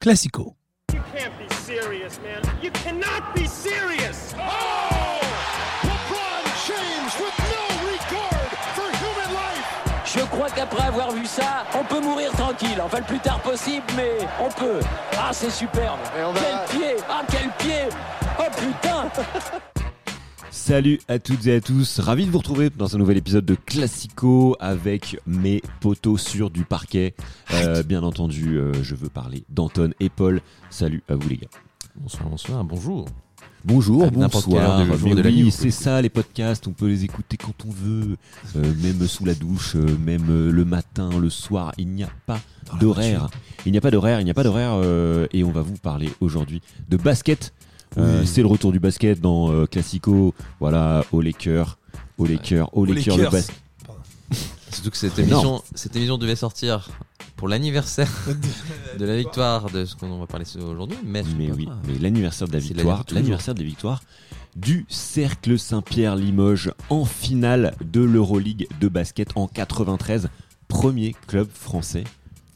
Classico. You can't be serious, man. You cannot be serious. Oh! LeBron James with no regard for human life. Je crois qu'après avoir vu ça, on peut mourir tranquille. Enfin, le plus tard possible, mais on peut. Ah, c'est superbe. Quel pied Ah, quel pied Oh putain Salut à toutes et à tous, ravi de vous retrouver dans un nouvel épisode de Classico avec mes poteaux sur du parquet. Euh, bien entendu, euh, je veux parler d'Anton et Paul. Salut à vous les gars. Bonsoir, bonsoir, bonjour. Bonjour, À n'importe quelle bonsoir. heure du jour Mais de la oui, nuit, c'est ça les podcasts, on peut les écouter quand on veut, euh, même sous la douche, euh, même euh, le matin, le soir. Il n'y a pas d'horaire. Il n'y a pas d'horaire, il n'y a pas d'horaire, euh, et on va vous parler aujourd'hui de basket. Euh, C'est le retour du basket dans euh, Classico. Voilà, au Lakers, au Lakers, au Lakers, le basket. Surtout que cette Énorme. émission, cette émission devait sortir pour l'anniversaire de la victoire de ce qu'on va parler aujourd'hui. Mais, oui, mais l'anniversaire de la victoire, l'anniversaire l'anniversaire des victoires du Cercle Saint-Pierre Limoges en finale de l'Euroleague de basket en 93, premier club français.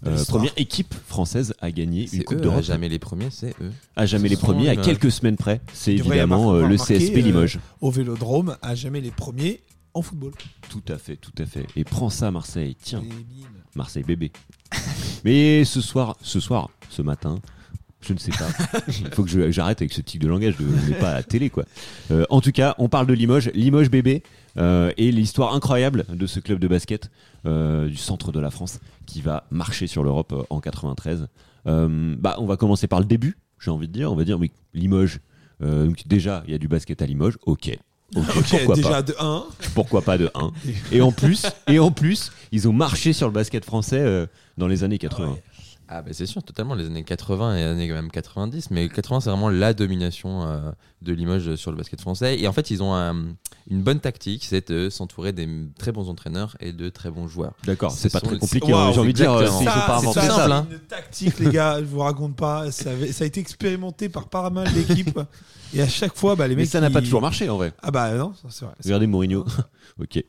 Euh, première équipe française à gagner une Coupe d'Europe. à jamais les premiers, c'est eux. À jamais les premiers, à quelques semaines près. C'est évidemment euh, le CSP euh, Limoges. Au Vélodrome, à jamais les premiers en football. Tout à fait, tout à fait. Et prends ça Marseille, tiens. Marseille bébé. Mais ce soir, ce soir, ce matin, je ne sais pas. Il faut que je- j'arrête avec ce type de langage, de, on n'est pas à la télé quoi. Euh, en tout cas, on parle de Limoges, Limoges bébé, euh, et l'histoire incroyable de ce club de basket euh, du centre de la France qui va marcher sur l'Europe en 93. Euh, bah, on va commencer par le début, j'ai envie de dire. On va dire, oui, Limoges. donc déjà, il y a du basket à Limoges, ok. Ok, Ok, pourquoi déjà pas de 1. pourquoi pas de 1 et en plus et en plus ils ont marché sur le basket français euh, dans les années 80 Ah bah c'est sûr, totalement, les années 80 et les années même 90. Mais 80, c'est vraiment la domination euh, de Limoges sur le basket français. Et en fait, ils ont un- une bonne tactique, c'est de s'entourer des très bons entraîneurs et de très bons joueurs. d'accord Ce c'est pas très compliqué hein, j'ai envie de dire euh, c'est- pas tout ça simple, hein. une tactique, les gars, je vous raconte pas. Ça, avait- ça a été expérimenté par pas mal d'équipes. Et à chaque fois, bah, les mais mecs. ça n'a pas toujours marché en vrai Ah bah non, c'est vrai. regardez Mourinho ok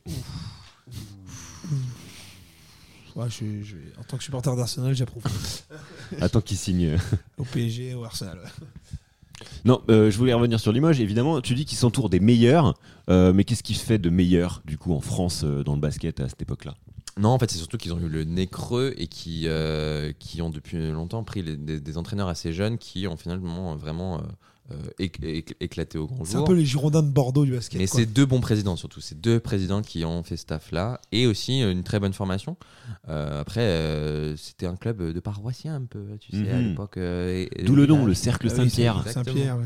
Ouais, je, je- en tant que supporter d'Arsenal, j'approuve. attends qu'il signe Au PSG, au Arsenal. ouais. non euh, je voulais revenir sur Limoges évidemment tu dis qu'ils s'entourent des meilleurs euh, mais qu'est-ce qui se fait de meilleur du coup en France euh, dans le basket à cette époque là Non, en fait, c'est surtout qu'ils ont eu le nez creux et qui, euh, qui ont depuis longtemps pris les- des, des entraîneurs assez jeunes qui ont finalement vraiment euh, éc- éc- éclaté au grand C'est un jour. peu les Girondins de Bordeaux du basket. Mais c'est deux bons présidents surtout, c'est deux présidents qui ont fait ce taf-là et aussi une très bonne formation. Euh, après, euh, c'était un club de paroissiens un peu, tu sais, à Mhm. l'époque. euh, d'où le nom le cercle Ah Saint-Pierre. Saint-Pierre.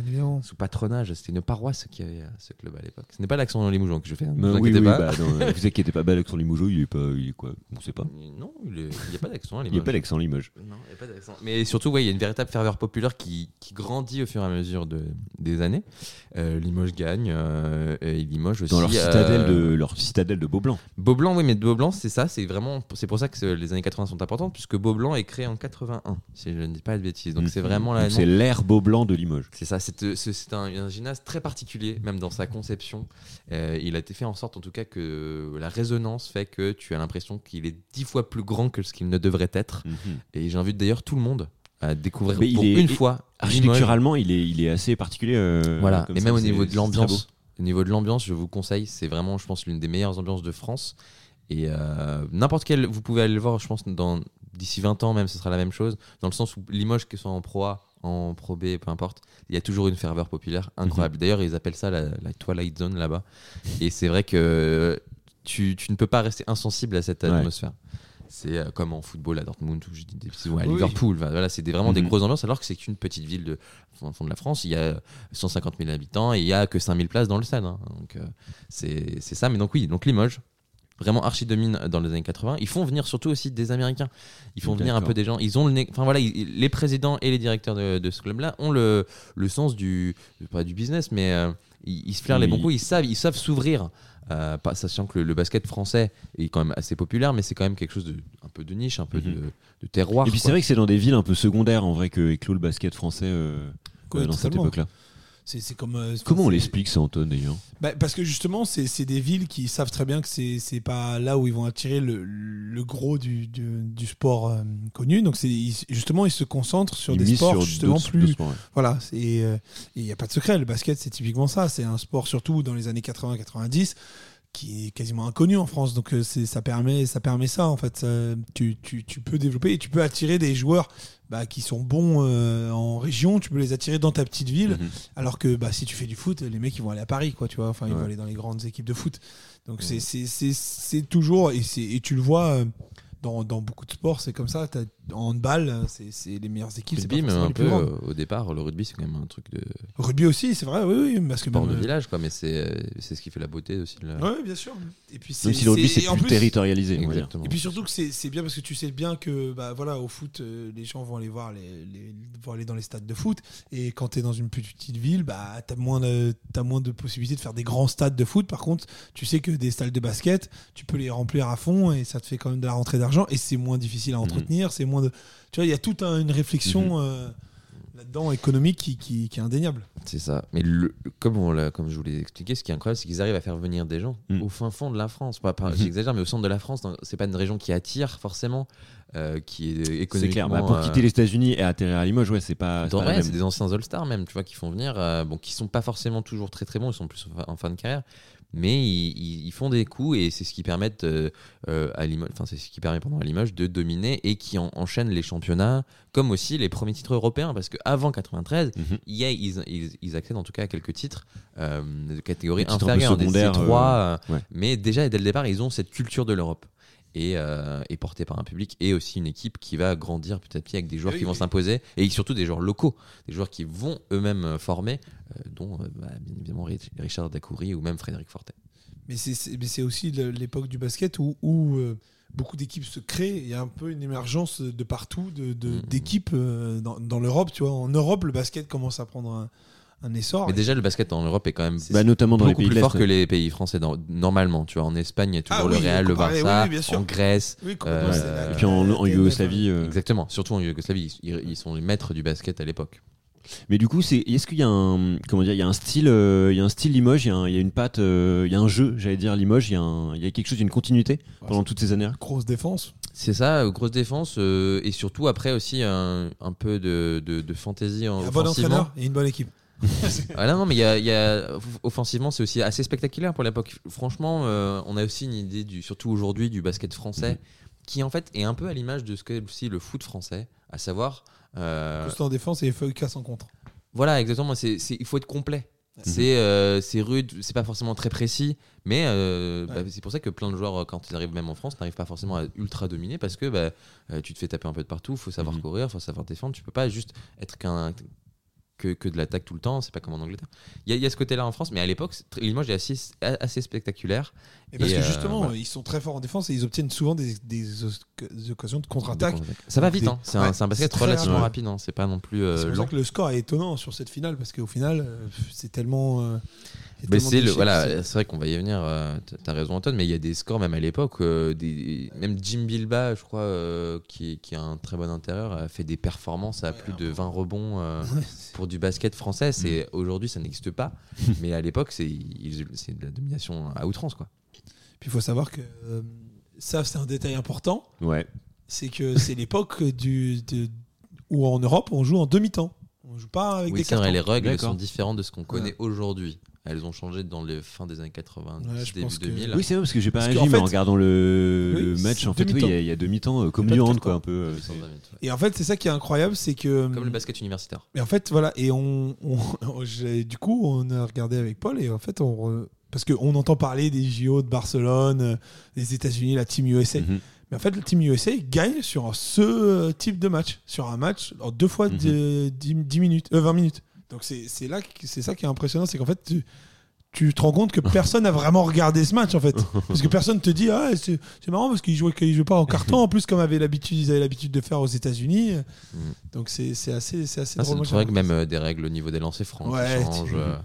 Sous patronage, c'était une paroisse qui avait ce club à l'époque. Ce n'est pas l'accent dans que je fais, hein, ne vous oui, inquiétez oui, pas. bah, non, vous inquiétez pas, bah, l'accent il est pas, il est quoi On sait pas. Non, il n'y a pas d'accent. Il n'y a pas l'accent Limoges. Non, il n'y a pas d'accent. Mais surtout, ouais, il y a une véritable ferveur populaire qui, qui grandit au fur et à mesure de, des années. Euh, Limoges gagne. euh, et Limoges aussi. Dans leur citadelle euh, de leur citadelle de Beaublanc. Beaublanc, oui, mais Beaublanc, c'est ça. C'est vraiment. C'est pour ça que les années 80 sont importantes, puisque Beaublanc est créé en 81, si je ne dis pas de bêtises. Donc c'est Mhm. vraiment la. C'est l'ère Beaublanc de Limoges. C'est ça, c'est un, un gymnase très particulier, même dans sa conception. Euh, il a été fait en sorte, en tout cas, que la résonance fait que tu as l'impression qu'il est dix fois plus grand que ce qu'il ne devrait être. Et j'invite d'ailleurs tout le monde à découvrir Mais il est- une fois. Architecturalement, il est, il est assez particulier. euh, Voilà, et ça, même au niveau de l'ambiance, au niveau de l'ambiance, je vous conseille, c'est vraiment, je pense, l'une des meilleures ambiances de France. Et euh, n'importe quel, vous pouvez aller le voir, je pense, dans d'ici 20 ans même, ce sera la même chose, dans le sens où Limoges, que ce soit en Pro A, en Pro B, peu importe, il y a toujours une ferveur populaire incroyable. Mhm. D'ailleurs, ils appellent ça la, la Twilight Zone là-bas. Et c'est vrai que tu, tu ne peux pas rester insensible à cette Ouais. C'est euh, comme en football à Dortmund ou à. Liverpool. Voilà, c'est vraiment des Mhm. grosses ambiances alors que c'est qu'une petite ville de fond, fond de la France. Il y a 150 000 habitants et il y a que 5000 places dans le stade. hein. Donc euh, c'est ça. Mais donc oui, donc Limoges, vraiment archi domine dans les années 80. Ils font venir surtout aussi des Américains. Ils font venir un peu des gens. Ils ont le enfin voilà, ils- les présidents et les directeurs de, de ce club-là ont le, le sens du pas du business, mais euh, ils, ils se flairent les bons coups. Ils savent ils savent s'ouvrir. Euh, pas sachant que le, le basket français est quand même assez populaire, mais c'est quand même quelque chose de un peu de niche, un peu de, de terroir. Et puis c'est vrai que c'est dans des villes un peu secondaires en vrai que éclot le basket français euh, euh, dans cette époque-là. C'est c'est comme. euh, Comment on l'explique ça, Anton, d'ailleurs? Bah, parce que justement, c'est des villes qui savent très bien que c'est c'est pas là où ils vont attirer le, le gros du, du, du sport euh, connu. Donc, c'est ils- justement, ils se concentrent sur Ils des sports sur justement plus. d'autres sports, ouais. Voilà, et il n'y a pas de secret. Le basket, c'est typiquement ça. C'est un sport, surtout dans les années 80-90, qui est quasiment inconnu en France. Donc, euh, ça permet, ça permet ça, en fait. Ça- tu, tu- tu peux développer et tu peux attirer des joueurs bah, qui sont bons euh, en région. Tu peux les attirer dans ta petite ville. Mhm. Alors que bah, si tu fais du foot, les mecs ils vont aller à Paris, quoi, tu vois. Enfin, ils Ouais. vont aller dans les grandes équipes de foot. Donc c'est- c'est c'est- c'est toujours et, et tu le vois euh, dans, dans beaucoup de sports, c'est comme ça. T'as- En handball, c'est c'est les meilleures équipes. Rugby, mais un peu euh, au départ, le rugby c'est quand même un truc de Rugby aussi, c'est vrai, oui, oui, parce que sport même, de euh, village, quoi. Mais c'est euh, c'est ce qui fait la beauté aussi. de la- Ouais, bien sûr. Et puis Même si le rugby, c'est plus territorialisé. Exactement. Et puis surtout que c'est c'est bien parce que tu sais bien que bah voilà au foot les gens vont aller voir les, les- vont aller dans les stades de foot et quand tu es dans une petite ville bah tu as moins de t'as moins de possibilités de faire des grands stades de foot par contre tu sais que des stades de basket tu peux les remplir à fond et ça te fait quand même de la rentrée d'argent et c'est moins difficile à entretenir c'est moins de tu vois il y a toute un- une réflexion euh, là-dedans économique qui, qui, qui est indéniable C'est ça. Mais le, comme, on l'a- comme je vous l'ai expliqué, ce qui est incroyable, c'est qu'ils arrivent à faire venir des gens Mm. au fin fond de la France. Pas, pas- Mhm. J'exagère, mais au centre de la France, dans- c'est pas une région qui attire forcément, euh, qui est économiquement. C'est clair. Bah, pour euh, quitter les États-Unis et atterrir à Limoges, ouais, c'est pas. c'est dans- même. c'est des anciens All-Stars même, tu vois, qui font venir, euh, bon, qui sont pas forcément toujours très très bons, ils sont plus en fin de carrière, mais ils, font des coups et c'est ce qui permet euh, euh, à Limoges, enfin c'est ce qui permet pendant à Limoges de dominer et qui en- enchaîne les championnats, comme aussi les premiers titres européens, parce qu'avant 93, Mhm. il y a- ils, ils, ils accèdent en tout cas à quelques titres euh, de catégorie inférieure, des secondaires, C3, euh, euh, ouais. mais déjà dès le départ, ils ont cette culture de l'Europe. Et, euh, et portée par un public et aussi une équipe qui va grandir petit à petit avec des joueurs Oui, qui vont oui. s'imposer et surtout des joueurs locaux, des joueurs qui vont eux-mêmes euh, former, euh, dont euh, bah, bien évidemment Rich- Richard Dacoury ou même Frédéric Fortet. Mais c'est- aussi l'époque du basket où, où, euh, beaucoup d'équipes se créent. Il y a un peu une émergence de partout de- de- d'équipes euh, dans, dans l'Europe. Tu vois, en Europe, le basket commence à prendre un, un essor. Mais déjà, le basket en Europe est quand même Bah, notamment dans les beaucoup pays plus fort que les pays français dans- normalement. Tu vois, en Espagne, il y a toujours Ah le oui, Real, le Barça, oui, bien sûr. en Grèce. Oui, complètement, Euh, Et puis en, en la- Yougoslavie. euh, Exactement, surtout en Yougoslavie, ils, ils sont les maîtres du basket à l'époque. Mais du coup, c'est est-ce qu'il y a un comment dire, il y a un style, euh, il y a un style Limoges, il y a, un- il y a une patte, euh, il y a un jeu, j'allais dire Limoges, il y a un- il y a quelque chose, une continuité pendant toutes ces années. grosse défense. C'est ça, euh, grosse défense euh, et surtout après aussi un, un peu de, de, de fantaisie en Un bon entraîneur et une bonne équipe. Ah là, non, mais il y a, il y a- offensivement, c'est aussi assez spectaculaire pour l'époque. Franchement, euh, on a aussi une idée, du, surtout aujourd'hui, du basket français, qui en fait est un peu à l'image de ce qu'est aussi le foot français, à savoir. euh, Constant en défense et feuille casse en contre. voilà, exactement. C'est, c'est- il faut être complet. C'est, euh, c'est rude, c'est pas forcément très précis, mais euh, Ouais. bah, c'est pour ça que plein de joueurs, quand ils arrivent même en France, n'arrivent pas forcément à ultra dominer parce que bah, euh, tu te fais taper un peu de partout, faut savoir Mhm. courir, faut savoir défendre. Tu peux pas juste être qu'un que, que de l'attaque tout le temps, c'est pas comme en Angleterre. Il y, a- il y a ce côté-là en France, mais à l'époque, Limoges est assez, assez spectaculaire. Et parce que euh, justement, voilà. ils sont très forts en défense et ils obtiennent souvent des, des os- des occasions de contre-attaque. Ça va vite, Des- hein. c'est, un, Ouais, c'est un basket relativement rapide. rapide, hein. c'est pas non plus euh, C'est pour ça que le score est étonnant sur cette finale parce qu'au final, euh, c'est tellement. Mais c'est le voilà, c'est- vrai qu'on va y venir. euh, T'as raison Anton, mais il y a des scores même à l'époque, euh, des même Jim Bilba, je crois, euh, qui, qui a un très bon intérieur, a fait des performances à plus de 20 rebonds euh, pour du basket français. C'est aujourd'hui ça n'existe pas, mais à l'époque c'est ils- c'est de la domination à outrance quoi. Puis il faut savoir que euh, ça, c'est un détail important. Ouais. C'est que c'est l'époque du, de- où en Europe, on joue en demi-temps. On joue pas avec Oui, des c'est vrai, cartons. les règles D'accord. sont différentes de ce qu'on connaît aujourd'hui. Elles ont changé dans les fins des années 80, Ouais, début pense que- 2000. Oui, c'est vrai parce que j'ai pas Parce réagi, mais fait- en regardant le, Oui, le match, en fait, oui, il demi-temps. y y a demi-temps euh, comme du hand, quoi, un peu. euh. Et en fait, c'est ça qui est incroyable, c'est que. Comme le basket universitaire. Et en fait, voilà, et on, du coup, on a regardé avec Paul, et en fait, on, re- parce qu'on entend parler des JO de Barcelone, euh, des États-Unis, la Team USA. Mhm. Mais en fait, la Team USA gagne sur ce type de match, sur un match en deux fois Mhm. de 10, 10 minutes, euh, 20 minutes. Donc c'est là, c'est ça qui est impressionnant, c'est qu'en fait, tu, tu te rends compte que personne n'a vraiment regardé ce match en fait, parce que personne te dit ah c'est marrant parce qu'ils jouaient qu'ils jouaient pas en carton en plus comme avaient l'habitude ils avaient l'habitude de faire aux États-Unis. Mhm. Donc c'est assez c'est assez Ah, c'est drôle. Moi, c'est vrai que même euh, des règles au niveau des lancers francs Ouais, changent. euh,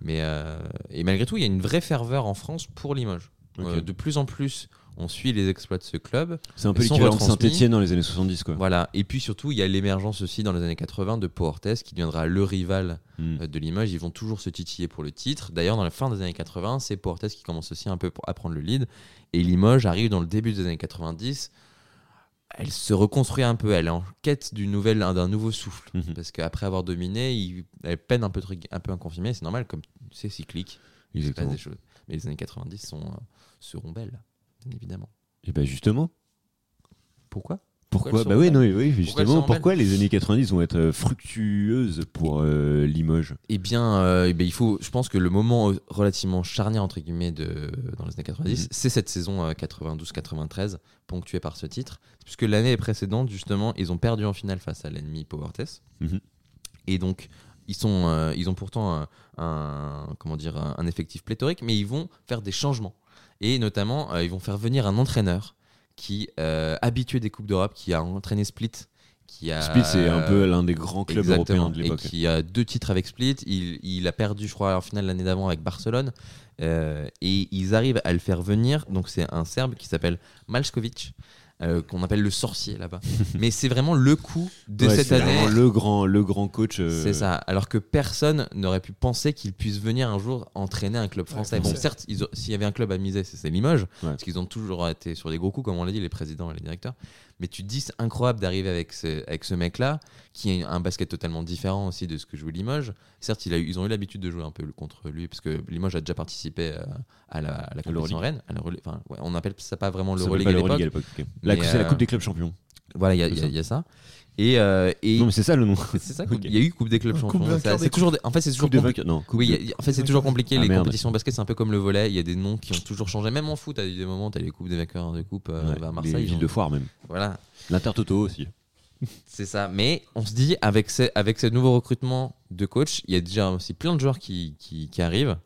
mais euh, et malgré tout, il y a une vraie ferveur en France pour Limoges. De plus en plus, on suit les exploits de ce club. C'est un peu l'équivalent de. Saint-Etienne dans les années 70, quoi. Voilà. Et puis surtout, il y a l'émergence aussi dans les années 80 de Pau Orthez qui deviendra le rival Mm. euh, de Limoges. Ils vont toujours se titiller pour le titre. D'ailleurs, dans la fin des années 80, c'est Pau Orthez qui commence aussi un peu à prendre le lead. Et Limoges arrive dans le début des années 90. Elle se reconstruit un peu. Elle est en quête d'une nouvelle, d'un nouveau souffle. Mhm. Parce qu'après avoir dominé, il- elle peine un peu, un peu à confirmer. C'est normal, comme c'est cyclique. Il se passe des choses. Mais les années 90 sont, euh, seront belles, bien évidemment. Et bah justement, Pourquoi? Pourquoi sont Bah oui, non, oui, justement, pourquoi les années 90 vont être euh, fructueuses pour euh, Limoges? Eh bien, euh, eh bien, il faut, je pense que le moment euh, relativement charnière entre guillemets de, dans les années 90, Mhm. c'est cette saison euh, 92-93 ponctuée par ce titre, puisque l'année précédente justement, ils ont perdu en finale face à l'ennemi Powertess, Mhm. et donc ils sont, euh, ils ont pourtant un, un- comment dire, un effectif pléthorique, mais ils vont faire des changements, et notamment euh, ils vont faire venir un entraîneur qui euh, habitué des coupes d'Europe, qui a entraîné Split. Qui a, Split, c'est un peu l'un des grands clubs européens de l'époque. Et qui a deux titres avec Split. Il, il a perdu, je crois, en finale l'année d'avant avec Barcelone. Euh, et ils arrivent à le faire venir. Donc, c'est un Serbe qui s'appelle Malskovic, euh, qu'on appelle le sorcier là-bas. Mais c'est vraiment le coup de Ouais, cette c'est année. vraiment le grand, le grand coach. euh, C'est ça. Alors que personne n'aurait pu penser qu'il puisse venir un jour entraîner un club français. Ouais, bon, certes, ils ont- s'il y avait un club à miser, c'est Limoges, Ouais. parce qu'ils ont toujours été sur des gros coups, comme on l'a dit, les présidents et les directeurs. Mais tu te dis, c'est incroyable d'arriver avec ce, avec ce mec-là, qui a un basket totalement différent aussi de ce que joue Limoges. Certes, il a eu- ils ont eu l'habitude de jouer un peu contre lui, parce que Limoges a déjà participé euh, à la, à la compétition l'Euroleague. Rennes. à la Rel- enfin, ouais, on appelle ça pas vraiment le à l'époque. La- C'est la euh, Coupe des clubs champions. Voilà, il y, a- y ça. il y a ça. Et, euh, et Non, mais c'est ça le nom. c'est ça, il y a eu Coupe des clubs champions. vainqueur Ça, des C'est toujours, des- en fait, c'est toujours Coupe compli-. Non, Coupe oui, de- il y a- en fait, c'est toujours compliqué. Ah, les merde. compétitions de basket, c'est un peu comme le volet. Il y a des noms qui ont toujours changé. Même en foot, à des moments, tu as les coupes des vainqueurs de coupe euh, Ouais, à les Marseille. ils villes ont- de foire même. Voilà, L'Intertoto aussi. c'est ça. Mais on se dit, avec ce, avec ce nouveau recrutement de coach, il y a déjà aussi plein de joueurs qui, qui, qui arrivent.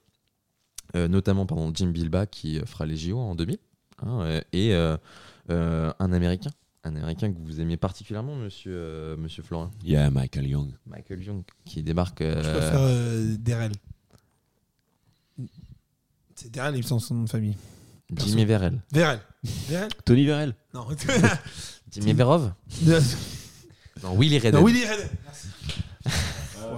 Euh, notamment, pardon, Jim Bilba qui euh, fera les JO en 2000. hein, euh, et euh, euh, un Américain. Un Américain que vous aimiez particulièrement, monsieur, euh, monsieur Florin. Il y a Michael Young. Michael Young, qui débarque. euh, Je préfère euh, Derrell. C'est Derrell, il me semble son nom de famille. Jimmy Verrell. Verrell. Verrell? Tony Verrell. Non. Jimmy Verov Non, Willy Redden. non, Willy Redden.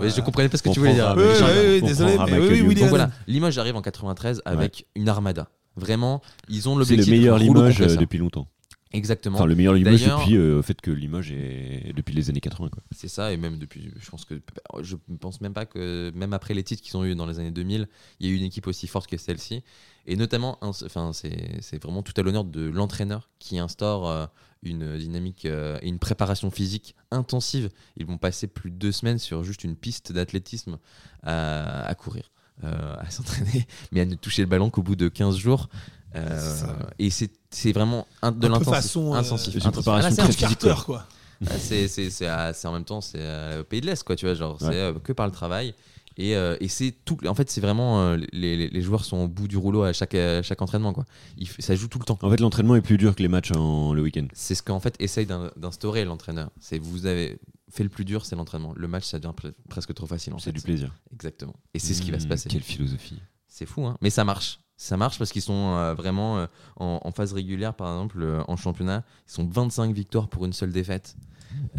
Ouais, je comprenais pas ce que On tu voulais dire. Oui, oui, oui, désolé, mais oui, Donc voilà, Limoges arrive en 93 avec une armada. Vraiment, ils ont C'est l'objectif. le meilleur Limoges euh, depuis longtemps. Exactement. Enfin, le meilleur Limoges depuis euh, au fait que Limoges est depuis les années 80. Quoi. C'est ça, et même depuis, je pense que, je pense même pas que, même après les titres qu'ils ont eu dans les années 2000, il y a eu une équipe aussi forte que celle-ci. Et notamment, enfin, c'est vraiment tout à l'honneur de l'entraîneur qui instaure euh, une dynamique euh, et une préparation physique intensive. Ils vont passer plus de deux semaines sur juste une piste d'athlétisme à, à courir, euh, à s'entraîner, mais à ne toucher le ballon qu'au bout de 15 jours. Euh, C'est ça. et c'est vraiment un- de l'intensif. façon, euh, intensif. c'est une préparation Ah, là, c'est très un- physique, quoi. ah, c'est c'est- en même temps c'est euh, au pays de l'Est quoi tu vois genre Ouais. c'est euh, que par le travail et, euh, et c'est tout en fait c'est vraiment euh, les, les- les joueurs sont au bout du rouleau à chaque à chaque entraînement quoi Il ça joue tout le temps En fait, l'entraînement est plus dur que les matchs en, le week-end. c'est ce qu'en fait essaye d'in- d'instaurer l'entraîneur c'est vous avez fait le plus dur c'est l'entraînement le match ça devient pre- presque trop facile C'est du plaisir. exactement et c'est ce qui va se Mmh, passer Quelle philosophie. c'est fou, hein. mais ça marche. Ça marche parce qu'ils sont euh, vraiment euh, en, en phase régulière, par exemple, euh, en championnat. Ils sont 25 victoires pour une seule défaite.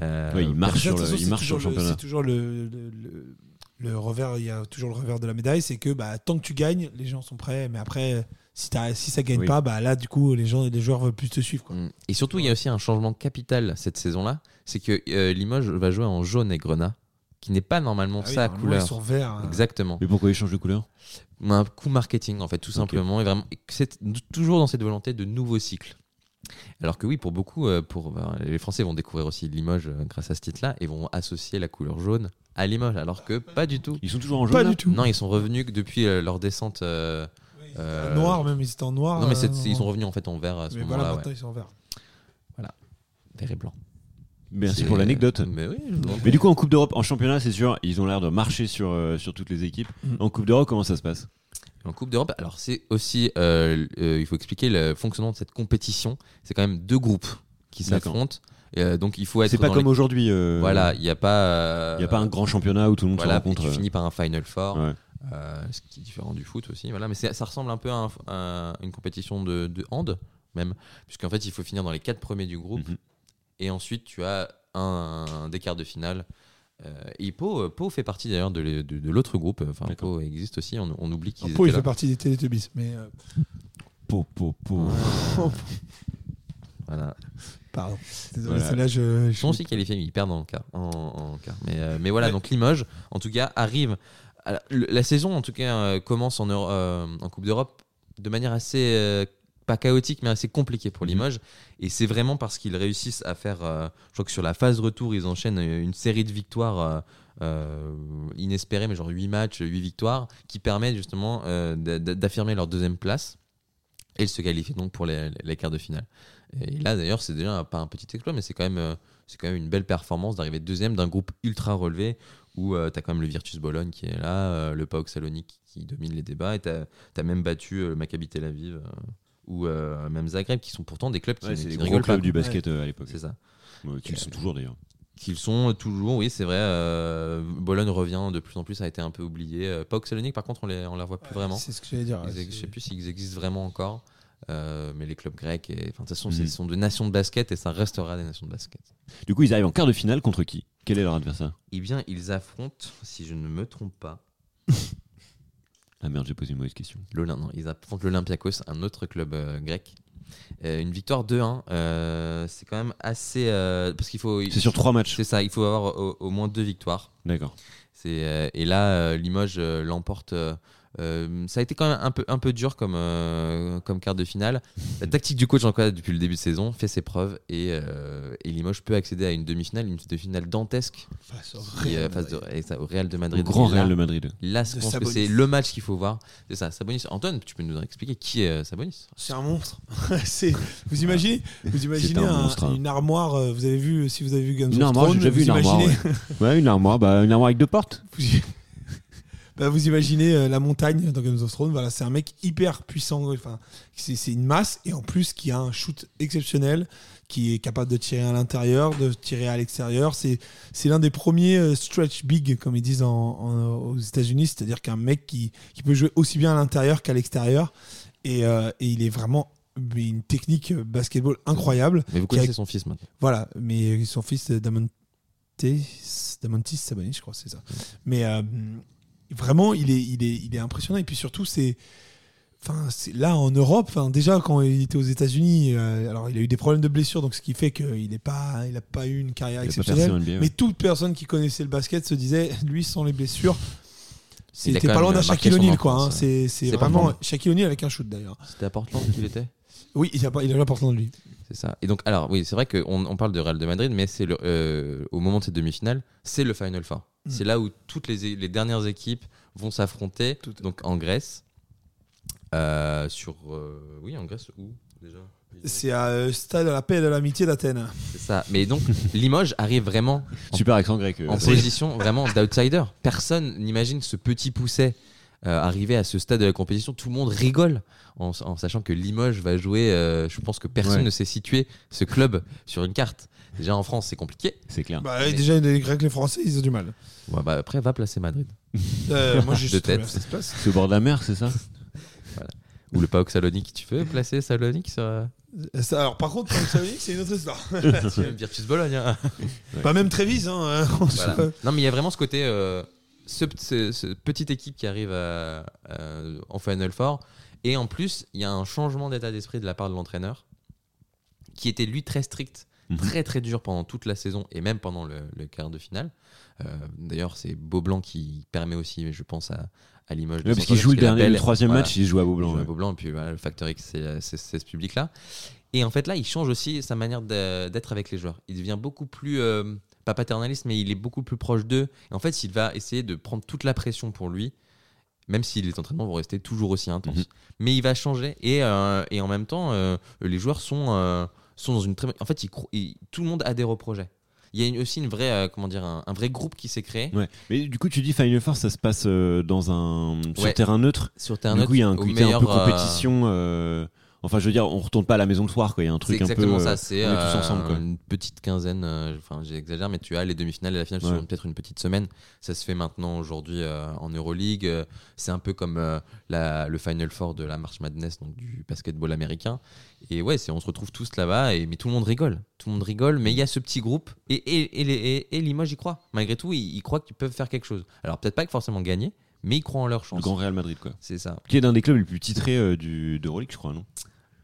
Euh, Ouais, ils marchent sur le, façon, il c'est marche sur le toujours championnat. C'est toujours le, le, le- le revers, il y a toujours le revers de la médaille, c'est que bah, tant que tu gagnes, les gens sont prêts, mais après, si, t'as- si ça gagne Oui. pas, bah, là, du coup, les, gens, les joueurs veulent plus te suivre. Quoi. Mm. Et surtout, il y a aussi un changement capital cette saison-là. C'est que euh, Limoges va jouer en jaune et grenat, qui n'est pas normalement Ah sa couleur. Ils sont verts. hein. Exactement. Mais pourquoi ils changent de couleur? Un coup marketing, en fait, tout simplement. Et vraiment, c'est toujours dans cette volonté de nouveaux cycles. Alors que oui, pour beaucoup, euh, pour, ben, les Français vont découvrir aussi Limoges euh, grâce à ce titre-là et vont associer la couleur jaune à Limoges, alors que pas du tout. Ils sont toujours en jaune Pas du tout. Non, ils sont revenus que depuis euh, leur descente. euh, euh, Noir, même, ils étaient en noir. Non, mais euh, ils sont revenus en fait en vert à ce Mais voilà, moment-là. maintenant, ouais. ils sont en vert. Vert et blanc. Merci pour l'anecdote. Mais oui, Mais du coup, en Coupe d'Europe, en championnat, c'est sûr, ils ont l'air de marcher sur, euh, sur toutes les équipes. Mm. En Coupe d'Europe, comment ça se passe? En Coupe d'Europe, alors c'est aussi, euh, euh, il faut expliquer le fonctionnement de cette compétition. C'est quand même deux groupes qui s'affrontent. Euh, donc il faut être. C'est pas dans comme les- aujourd'hui. euh, Voilà, il n'y a pas. Il n'y a pas un grand championnat où tout le monde Voilà, se rencontre. tu euh, finis par un Final Four, ouais. euh, ce qui est différent du foot aussi. Voilà, mais c'est- ça ressemble un peu à, un- à une compétition de, de hand même, puisqu'en fait, il faut finir dans les quatre premiers du groupe, Mhm. Et ensuite, tu as un, un des quarts de finale. Euh, et Pau, euh, Pau fait partie d'ailleurs de, le- de- de l'autre groupe. Enfin. Pau existe aussi. On, on oublie qu'ils Pau, il là. fait partie des Télétubbies, mais euh, Po, po, po. Voilà. pardon. Désolé, Voilà. celle-là, je, Ils je- sont aussi qualifiés, mais ils perdent en quart. En, en quart. Mais, euh, mais voilà, Ouais. donc Limoges, en tout cas, arrive. à la, saison, en tout cas, euh, commence en, Euro- euh, en Coupe d'Europe de manière assez. Euh, pas chaotique, mais assez compliquée pour Mhm. Limoges. Et c'est vraiment parce qu'ils réussissent à faire. euh, je crois que sur la phase retour, ils enchaînent euh, une série de victoires. euh, euh, inespérées, mais genre 8 matchs, 8 victoires, qui permettent justement euh, d'a- d'a- d'affirmer leur deuxième place et se qualifier donc pour les, les quarts de finale. Et là d'ailleurs, c'est déjà pas un petit exploit, mais c'est quand même euh, c'est quand même une belle performance d'arriver deuxième d'un groupe ultra relevé où tu as quand même le Virtus Bologne qui est là, euh, le PAOK Salonique qui domine les débats et tu as, même battu euh, le Maccabi Tel Aviv euh, ou euh, même Zagreb qui sont pourtant des clubs qui, Ouais, qui ne gros rigolent clubs pas. du basket euh, à l'époque. C'est ça. Ouais, Qu'ils sont toujours d'ailleurs. Qu'ils sont toujours, oui, c'est vrai. euh, Bologne revient de plus en plus, a été un peu oublié. Euh, Salonique, par contre, on les, on la voit plus vraiment. C'est ce que j'allais dire. Ils je sais plus s'ils existent vraiment encore. euh, mais les clubs grecs, et, enfin, de toute façon, ce sont des nations de basket et ça restera des nations de basket. Du coup, ils arrivent en quart de finale contre qui? Quel est leur adversaire? Eh bien, ils affrontent, si je ne me trompe pas, Ah merde, j'ai posé une mauvaise question. non, ils affrontent l'Olympiakos, un autre club euh, grec. Euh, une victoire 2-1, euh, c'est quand même assez. parce qu'il faut. C'est sur trois matchs. C'est ça, il faut avoir au, au moins deux victoires. D'accord. Et là, Limoges l'emporte. Euh, ça a été quand même un peu, un peu dur comme, euh, comme quart de finale. La tactique du coach, en tout cas, depuis le début de saison, fait ses preuves et, euh, et Limoges peut accéder à une demi-finale, une demi-finale dantesque Face au euh, Real face de- Madrid. et ça, au Real de Au Madrid. grand Real de Madrid. Là, je pense que Sabonis. c'est le match qu'il faut voir. C'est ça, Sabonis. Antoine, tu peux nous expliquer qui est Sabonis? C'est un monstre. c'est vous imaginez, vous imaginez un un- monstre, hein. une armoire. Vous avez vu si vous avez vu Game Une armoire, j'ai déjà vu une armoire. Ouais. Ouais, une armoire, bah, une armoire avec deux portes. Vous, Bah, vous imaginez euh, la montagne dans Game of Thrones. Voilà, c'est un mec hyper puissant. Enfin, c'est c'est une masse et en plus qui a un shoot exceptionnel, qui est capable de tirer à l'intérieur, de tirer à l'extérieur. C'est c'est l'un des premiers euh, stretch big, comme ils disent en- en- aux États-Unis, c'est-à-dire qu'un mec qui, qui peut jouer aussi bien à l'intérieur qu'à l'extérieur. Et, euh, et il est vraiment une technique basketball incroyable. Mais vous a- connaissez son fils maintenant. Voilà, mais son fils Damontis, Damontis Sabonis, je crois, c'est ça. Mais euh, vraiment, il est, il, est, il est impressionnant. Et puis surtout, c'est. Enfin, c'est là en Europe, déjà quand il était aux États-Unis, euh, alors il a eu des problèmes de blessure, donc ce qui fait qu'il n'a pas, il a pas eu une carrière exceptionnelle. NBA, ouais. Mais toute personne qui connaissait le basket se disait, lui, sans les blessures, c'était pas loin d'un Shaquille O'Neal, quoi. hein. C'est vraiment. Shaquille O'Neal avec un shoot d'ailleurs. C'était à Portland qu'il était? Oui, il a, il a l'important de lui. C'est ça. Et donc, alors, oui, c'est vrai qu'on on parle de Real de Madrid, mais c'est euh, au moment de cette demi-finale, c'est le Final Four. Mm. C'est là où toutes les, les dernières équipes vont s'affronter, donc en Grèce. Euh, sur. euh, oui, en Grèce, où déjà? C'est à euh, Stade de la paix et de l'amitié d'Athènes. C'est ça. Mais donc, Limoges arrive vraiment Super accent grec. euh, en position vraiment d'outsider. Personne n'imagine ce petit pousset euh, arriver à ce stade de la compétition. Tout le monde rigole en, en sachant que Limoges va jouer. euh, je pense que personne Ouais. ne sait situer ce club sur une carte. Déjà en France, c'est compliqué. C'est clair. Bah, Mais- Déjà, les Grecs, les Français, ils ont du mal. Ouais, bah, après, va placer Madrid. Euh, moi, je De tête. bien ça se passe. C'est au bord de la mer, c'est ça Ou le PAOK Salonique. Tu veux placer Salonique sur. euh, Ça, alors, par contre, dire, c'est une autre histoire. c'est même Virtus Bologne. hein. Pas même Trévise. Hein, Voilà. Non, mais il y a vraiment ce côté. euh, ce, ce- ce petite équipe qui arrive à- à- en Final Four. Et en plus, il y a un changement d'état d'esprit de la part de l'entraîneur qui était lui très strict, Mhm. très très dur pendant toute la saison et même pendant le, le quart de finale. Euh, D'ailleurs, c'est Beaublanc qui permet aussi, je pense, à, à Limoges. de Ouais, parce qu'il joue le parce dernier, le troisième voilà. match, il joue à Il Beaublanc. à ouais. Beaublanc, et puis voilà, le facteur X, c'est c'est- ce public-là. Et en fait, là, il change aussi sa manière d'être avec les joueurs. Il devient beaucoup plus, euh, pas paternaliste, mais il est beaucoup plus proche d'eux. Et en fait, il va essayer de prendre toute la pression pour lui, même si les entraînements vont rester toujours aussi intenses. Mhm. Mais il va changer. Et, euh, et en même temps, euh, les joueurs sont, euh, sont dans une très. En fait, ils cro- ils- tout le monde adhère au projet. Il y a une- aussi une vraie, euh, comment dire, un, un vrai groupe qui s'est créé Ouais. Mais du coup, tu dis Final Four, ça se passe euh, dans un sur Ouais. terrain neutre. sur terrain du neutre, coup, il y a un côté un peu compétition euh, Enfin, je veux dire, on retourne pas à la maison le soir, quoi. Il y a un truc un peu. exactement euh, ça, c'est on est tous euh, ensemble, quoi. une petite quinzaine, euh, enfin j'exagère, mais tu as les demi-finales et la finale Ouais. sur peut-être une petite semaine. Ça se fait maintenant aujourd'hui euh, en Euroleague. Euh, C'est un peu comme euh, la, le Final Four de la March Madness, donc du basketball américain. Et ouais, c'est on se retrouve tous là-bas, et mais tout le monde rigole. Tout le monde rigole, mais il y a ce petit groupe. Et, et, et, et, et Limoges y croit. Malgré tout, ils, ils croient qu'ils peuvent faire quelque chose. Alors peut-être pas que forcément gagner, mais ils croient en leur Le chance. grand Real Madrid, quoi. C'est ça. Qui est d'un des clubs les plus titrés euh, du d'Euroleague, je crois, non?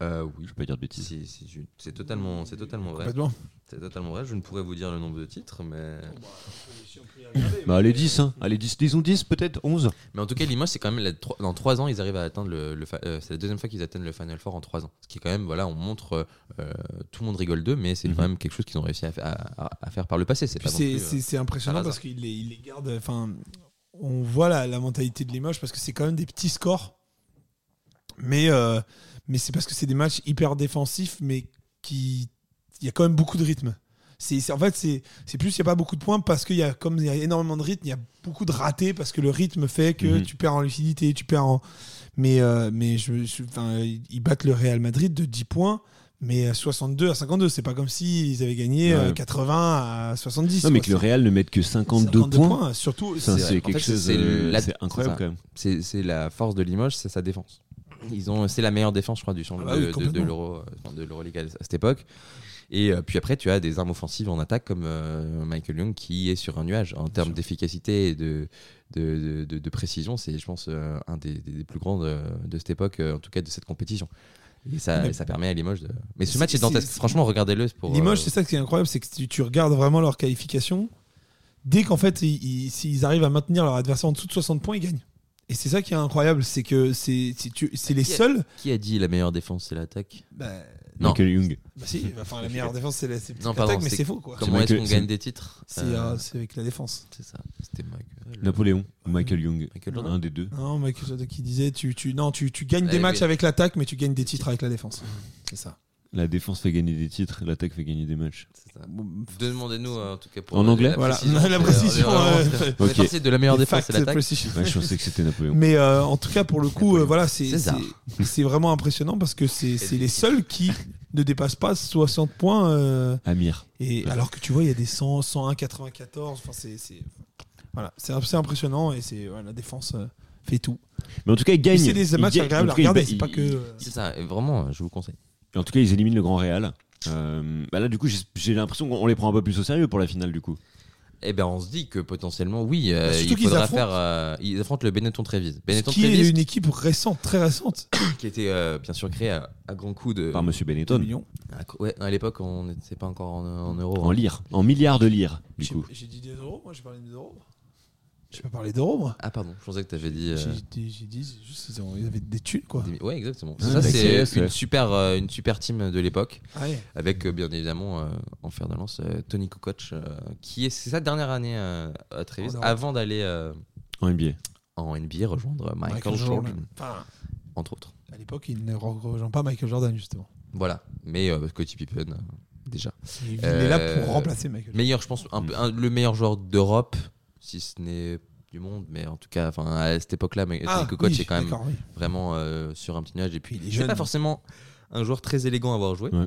Euh, oui. Je peux pas dire de bêtises. Si, si, je- C'est totalement, c'est totalement vrai. Complètement. C'est totalement vrai. Je ne pourrais vous dire le nombre de titres, mais. Bah, allez 10, hein. Allez 10, disons 10, peut-être 11. Mais en tout cas, Limoges, c'est quand même la- tro- dans 3 ans, ils arrivent à atteindre le. le fa- euh, c'est la deuxième fois qu'ils atteignent le Final Four en 3 ans. Ce qui est quand même, voilà, on montre. euh, tout le monde rigole d'eux, mais c'est Mhm. quand même quelque chose qu'ils ont réussi à, fa- à- à- à faire par le passé. C'est Puis pas non c'est plus, euh, c'est- c'est impressionnant par parce hasard. qu'il les, il les garde. Enfin, on voit la, la mentalité de Limoges parce que c'est quand même des petits scores. Mais, euh, mais c'est parce que c'est des matchs hyper défensifs, mais qui. Il y a quand même beaucoup de rythme. C'est, en fait, c'est, plus il n'y a pas beaucoup de points parce qu'il y a comme il y a énormément de rythme, il y a beaucoup de ratés parce que le rythme fait que Mhm. tu perds en lucidité, tu perds en. Mais, euh, mais je, je- ils battent le Real Madrid de 10 points, mais à 62 à 52. C'est pas comme s'ils avaient gagné euh, Ouais. 80 à 70. Non, mais quoi. que le Real ne mette que 52, 52 points. Surtout, C'est quelque fait, chose. c'est euh, incroyable quand même. C'est la force de Limoges, c'est sa défense. Ils ont, c'est la meilleure défense, je crois, du champ Ah bah de, oui, de- l'Euro, euh, enfin, de l'Euroleague à, cette époque. Et euh, puis après, tu as des armes offensives en attaque comme euh, Michael Young qui est sur un nuage en termes d'efficacité et de, de, de- de- de précision. C'est, je pense, euh, un des, plus grands de, de cette époque, euh, en tout cas de cette compétition. Et ça, Mais- ça permet à Limoges de. Mais ce match est dantesque. Franchement, regardez-le. Pour, Limoges, euh, c'est ça qui est incroyable, c'est que tu, tu regardes vraiment leur qualification. Dès qu'en fait, ils, ils- s'ils arrivent à maintenir leur adversaire en dessous de 60 points, ils gagnent. Et c'est ça qui est incroyable, c'est que c'est les Qui a- seuls. Qui a dit la meilleure défense, c'est l'attaque? Bah, Non. Michael Young. bah si, enfin la meilleure défense, c'est la c'est Non, l'attaque, pardon, mais c'est- c'est faux quoi. Comment est-ce Michael- qu'on gagne des titres C'est Euh, euh, c'est avec la défense. C'est ça. C'était Michael. Napoléon ou Michael Young. Michael Jordan. Un des deux. Non, Michael Jordan qui disait tu, tu, non, tu, tu gagnes des matchs mais- avec l'attaque, mais tu gagnes des titres avec la défense. C'est ça. La défense fait gagner des titres, l'attaque fait gagner des matchs. Demandez-nous euh, en tout cas pour En anglais la Voilà, précision. la précision, On est passé de la meilleure Des défense facts et l'attaque. Ouais, je pensais que c'était Napoléon. Mais euh, en tout cas, pour le coup, euh, voilà, c'est vraiment impressionnant parce que c'est c'est les seuls qui ne dépassent pas 60 points. euh, Amir. et alors que tu vois, il y a des 100, 101, 94. Enfin, c'est c'est- voilà, c'est impressionnant et c'est ouais, la défense fait tout. Mais en tout cas, ils gagnent. Et C'est des matchs agréables à regarder. C'est pas que. C'est ça. Et vraiment, je vous conseille. En tout cas, ils éliminent le Grand Real. Euh, bah là, du coup, j'ai- l'impression qu'on les prend un peu plus au sérieux pour la finale, du coup. Eh ben, on se dit que potentiellement, oui, euh, Bah, surtout il qu'ils faudra affrontent- faire. euh, ils affrontent le Benetton Trévise. Benetton qui est Trévise, une équipe récente, très récente. qui était euh, bien sûr créé à, à grands coups de. Par Monsieur Benetton. à, ouais, à l'époque, on n'était pas encore en, en euros. En hein. lire. En milliards de lire, du J'ai coup. j'ai dit des euros, moi j'ai parlé des euros. J'ai pas parlé d'euros, moi. Ah, pardon, je pensais que tu avais dit. euh, J'ai dit, j'ai dit, juste ils, ont- ils avaient des thunes, quoi. des- Ouais, exactement. Ah, ça, bah, c'est c'est- une super, euh, une super team de l'époque. Ah ouais. avec euh, bien évidemment euh, en fer de lance euh, Tony Kukoc euh, qui est c'est sa dernière année euh, à En Europe. avant d'aller euh, En NBA. en NBA rejoindre Michael, Jordan, Enfin, entre autres à l'époque, il ne rejoint pas Michael Jordan, justement. voilà mais euh, Scottie Pippen euh, déjà Il est là pour remplacer Michael Jordan. meilleur je pense un peu- un- le meilleur joueur d'Europe si ce n'est du monde mais en tout cas enfin à cette époque là Tony Kukoc Ah, oui, est quand même oui. vraiment euh, sur un petit nuage et puis il est c'est jeune. pas forcément un joueur très élégant à avoir joué Ouais.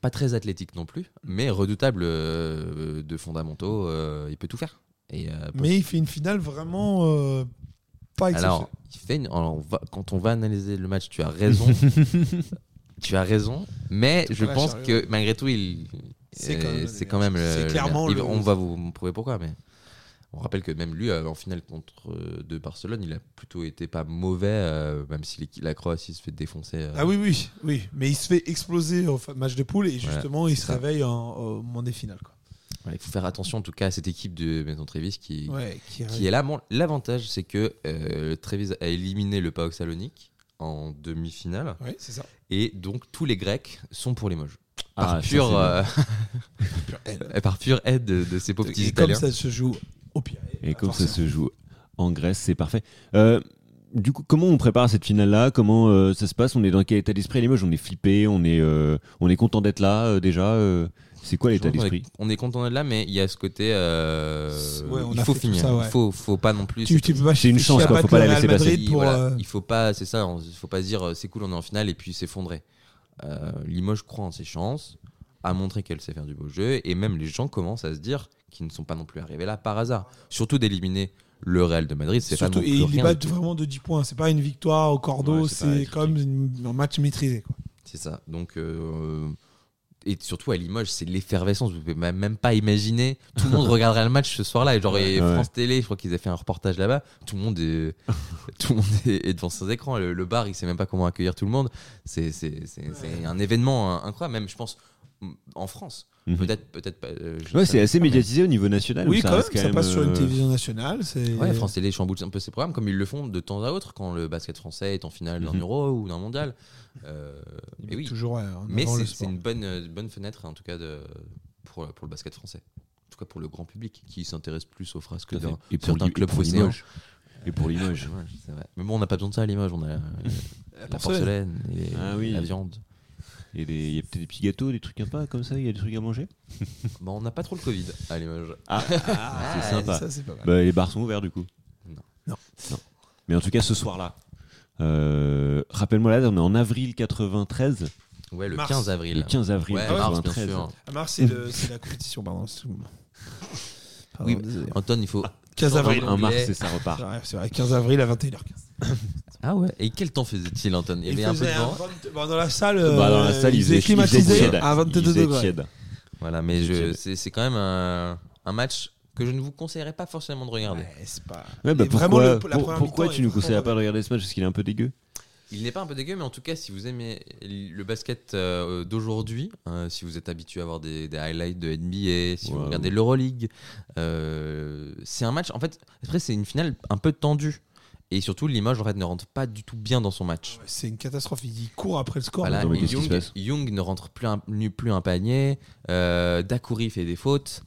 pas très athlétique non plus mais redoutable euh, de fondamentaux euh, il peut tout faire et euh, Mais il fait une finale vraiment euh, pas exceptionnelle. Alors, il fait une- alors, on va- quand on va analyser le match, tu as raison. tu as raison, mais Tout je pense que malgré tout, il, C'est quand même c'est quand même. clairement le- On va vous vous prouver pourquoi, mais on rappelle que même lui, en finale contre euh, de Barcelone, il a plutôt été pas mauvais, euh, même si la Croatie se fait défoncer. euh, Ah oui, oui, oui. Mais il se fait exploser au match de poule et justement, il se ça. réveille en- au moment des finales. Quoi. il faut faire attention en tout cas à cette équipe de Benton Trevis qui, Ouais, qui, qui est là. L'avantage, c'est que euh, Trevis a éliminé le PAOK Salonique en demi-finale. Ouais, c'est ça. Et donc tous les Grecs sont pour Limoges. Par, Ah, ça, pure, euh, par pure aide de, de ces pauvres petits Et comme Italiens. ça se joue au pire. Et comme ça se joue en Grèce, c'est parfait. Euh, du coup, comment on prépare cette finale-là? Comment euh, ça se passe? On est dans quel état d'esprit à Limoges? On est flippé, on est, euh, on est content d'être là euh, déjà. euh, C'est quoi l'état d'esprit? On est content d'être là, mais il y a ce côté. euh, C'est- ouais, on il a faut finir. ça, ouais. Il faut, faut pas non plus. Tu, tu peux pas C'est une chance, quoi, faut pas la laisser passer. Il, voilà, euh, il faut pas, c'est ça, il faut pas se dire c'est cool, on est en finale et puis s'effondrer. Euh, Limoges croit en ses chances, a montré qu'elle sait faire du beau jeu et même les gens commencent à se dire qu'ils ne sont pas non plus arrivés là par hasard. Surtout d'éliminer le Real de Madrid, c'est pas non et plus ils les du battent vraiment de 10 points. C'est pas une victoire au cordeau, Ouais, c'est comme un match maîtrisé. Quoi. C'est ça. Donc euh, et surtout à Limoges, c'est l'effervescence. Vous pouvez même pas imaginer. Tout le monde regarderait le match ce soir-là. Et genre et Ouais. France Télé, je crois qu'ils avaient fait un reportage là-bas. Tout le monde est, tout le monde est, devant ses écrans. Le, le bar, il sait même pas comment accueillir tout le monde. C'est c'est un événement hein, incroyable. Même je pense en France. Mhm. Peut-être peut-être pas. euh, Ouais, c'est mais- assez médiatisé au niveau national. Oui, quand même, ça même, passe sur une euh, télévision nationale. c'est- Ouais, France Télé chamboule un peu ses programmes comme ils le font de temps à autre quand le basket français est en finale d'un Mhm. Euro ou d'un mondial. Euh, mettent oui, toujours Mais c'est une bonne, bonne fenêtre, en tout cas, de, pour, pour le basket français. En tout cas, pour le grand public qui s'intéresse plus aux à fait. d'un pour certains Li- et pour. Limoges. Mais bon, on n'a pas besoin de ça à Limoges. On a euh, la porcelaine et Ah oui. la viande. Il y a peut-être des petits gâteaux, des trucs sympas comme ça, il y a des trucs à manger Bon, on n'a pas trop le Covid à Limoges. Ah, c'est sympa. Ça, c'est pas mal. Bah, les bars sont ouverts du coup. Non. Non. Mais en tout cas, ce soir-là, euh, rappelle-moi là, on est en avril 93, Ouais, le Mars. 15 avril. le 15 avril Ouais, mars, bien 93. sûr. À Mars, c'est le- c'est la compétition. Pardon. c'est- Pardon, Oui. Anton, il faut. 15 avril. Un mars et ça C'est repart. c'est vrai, 15 avril à 21h15. Ah ouais. Et quel temps faisait-il, Anton Il y avait un peu de vent. 20 bon, dans la salle, Bah, dans la euh, salle, il il faisait faisait, il faisait climatisé tiède. à Il 22 faisait degrés. Voilà, mais je- c'est c'est quand même un, un match que je ne vous conseillerais pas forcément de regarder. Ouais, c'est pas. Ouais, bah pourquoi, le- la pour- première pourquoi mi-temps tu est nous conseillerais pas de regarder ce match? Parce qu'il est un peu dégueu Il n'est pas un peu dégueu, mais en tout cas, si vous aimez le basket euh, d'aujourd'hui, euh, si vous êtes habitué à voir des, des highlights de NBA, si vous regardez l'Euroleague, euh, c'est un match. En fait, après, c'est une finale un peu tendue. Et surtout, Limoges en fait, ne rentre pas du tout bien dans son match. C'est une catastrophe. Il court après le score. Voilà, mais Young, ne rentre plus un, plus un panier. Euh, fait des fautes.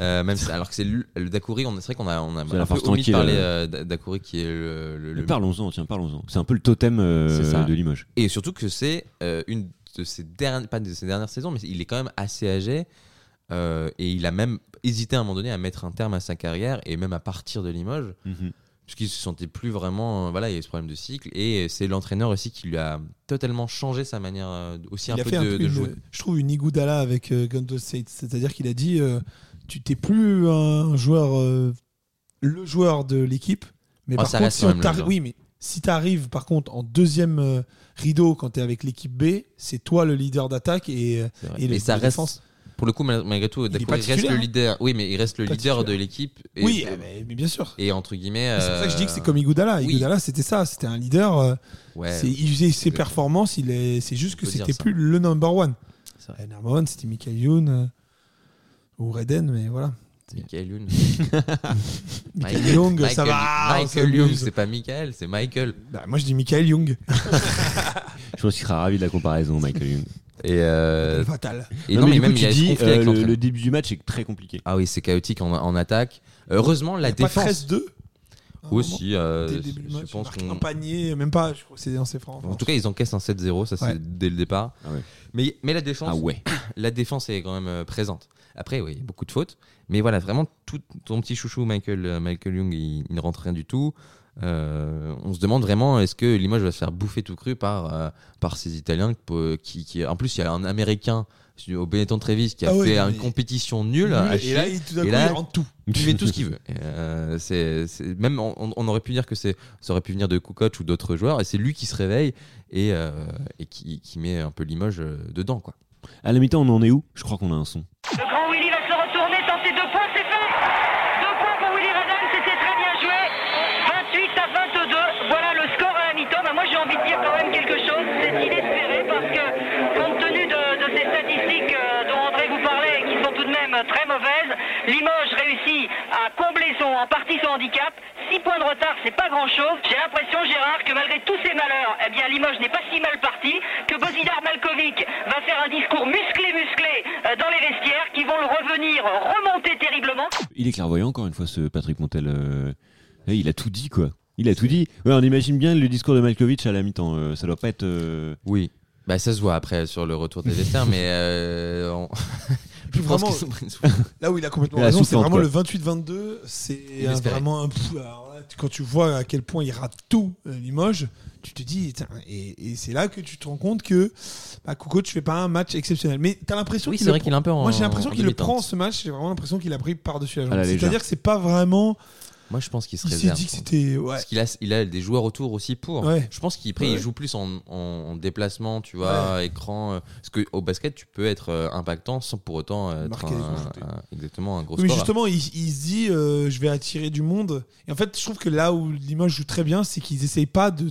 Euh, même alors que c'est le, on c'est vrai qu'on a, on a C'est la un peu omis de parler euh. euh, qui est le, le- Mais le- Parlons-en, tiens, parlons-en. C'est un peu le totem euh, de Limoges. Et surtout que c'est euh, une de ses dernières, pas de ses dernières saisons, mais il est quand même assez âgé. euh, et il a même hésité à un moment donné à mettre un terme à sa carrière et même à partir de Limoges, Mhm. Puisqu'il se sentait plus vraiment. euh, voilà, il y a eu ce problème de cycle. Et c'est l'entraîneur aussi qui lui a totalement changé sa manière euh, aussi un il peu de, un peu de une- jouer. je trouve une Iguodala avec euh, State. C'est-à-dire qu'il a dit euh, tu t'es plus un joueur, euh, le joueur de l'équipe. Mais Ah, par ça contre, reste si on oui, mais si tu arrives par contre en deuxième euh, rideau quand tu es avec l'équipe B, c'est toi le leader d'attaque et, euh, et le Et ça reste. défense. Pour le coup, mal- malgré tout, pas reste le hein. leader. Oui, mais il reste le Pas leader de l'équipe. Oui, mais bien sûr. et entre guillemets. C'est pour ça que je dis que euh, c'est comme Iguodala. oui. Iguodala, c'était ça. C'était un leader. euh, Ouais, il faisait ses performances. Il est, c'est juste que c'était plus le number one. c'est vrai. Le number one, c'était Michael Youn euh, ou Reden, mais voilà. Michael Young. Michael Young, ça va. Michael. Young, c'est pas Michael, c'est Michael. Bah, moi, je dis Michael Young. Je pense qu'il sera ravi de la comparaison, Michael Young. Et, euh, Fatal. et non, mais même coup, il y a dis euh, avec le, début du match est très compliqué. Ah oui, c'est chaotique en, en attaque. Heureusement, la défense 13-2 à un moment aussi. euh, Dès le début du je match, pense il marque qu'on- un panier, même pas, je crois que c'est dans ses francs. En tout cas, ils encaissent un 7-0, ça c'est Ouais. dès le départ. Ah ouais. Mais, mais la défense, Ah ouais. la défense est quand même euh, présente. Après, oui, il y a beaucoup de fautes. Mais voilà, vraiment, tout ton petit chouchou, Michael, euh, Michael Young, il, il ne rentre rien du tout. Euh, on se demande vraiment, est-ce que Limoges va se faire bouffer tout cru par, euh, par ces Italiens qui, qui- En plus, il y a un Américain au Benetton Trevis qui a Ah ouais, fait mais- une compétition nulle. À et là, il, tout d'un Et coup, là- il rentre tout. Il fait tout ce qu'il veut. Euh, c'est, même on, on aurait pu dire que c'est, ça aurait pu venir de Kukoc ou d'autres joueurs, et c'est lui qui se réveille et, euh, et qui, qui met un peu Limoges dedans, quoi. À la mi-temps, on en est où? Je crois qu'on a un son. Le grand Willy va se retourner, tenter deux points, c'est fait Deux points pour Willy Radan, c'était très bien joué. 28 à 22, voilà le score à la mi-temps. Bah, moi j'ai envie de dire quand même quelque chose, c'est inespéré parce que compte tenu de, de ces statistiques euh, dont André vous parlait et qui sont tout de même très mauvaises, Limoges réussit à combler son, en partie son handicap. 6 points de retard, c'est pas grand-chose. J'ai l'impression, Gérard, que malgré tous ces malheurs, eh bien Limoges n'est pas si mal parti, que Bozidar Malkovic va faire un discours musclé, musclé euh, dans les vestiaires qui vont le revenir remonter terriblement. Il est clairvoyant, encore une fois, ce Patrick Montel. euh, eh, il a tout dit, quoi. Il a tout dit. Ouais, on imagine bien le discours de Malkovich à la mi-temps. euh, ça doit pas être. euh, Oui. Bah, ça se voit après sur le retour des vestiaires, mais euh, on- puis Je pense vraiment, sont là où il a complètement raison, c'est vraiment quoi. le 28-22. C'est vraiment un. Tu- quand tu vois à quel point il rate tout, euh, Limoges, tu te dis. Et, et c'est là que tu te rends compte que bah, Kukoc fait pas un match exceptionnel. Mais t'as l'impression Oui, qu'il vrai qu'il est un peu en Moi, j'ai l'impression qu'il le prend ce match. J'ai vraiment l'impression qu'il a pris par-dessus la À jambe. C'est-à-dire que c'est pas vraiment. Moi, je pense qu'il se Il s'est réserve. dit que c'était. Ouais. Parce qu'il a, il a des joueurs autour aussi pour. Ouais. Je pense qu'il Ouais. il joue plus en, en- en déplacement, tu vois, écran. euh, Parce qu'au basket, tu peux être euh, impactant sans pour autant être Marquer des un- un- exactement un gros Oui, mais justement, il, il se dit euh, je vais attirer du monde. Et en fait, je trouve que là où Limoges joue très bien, c'est qu'ils essayent pas de,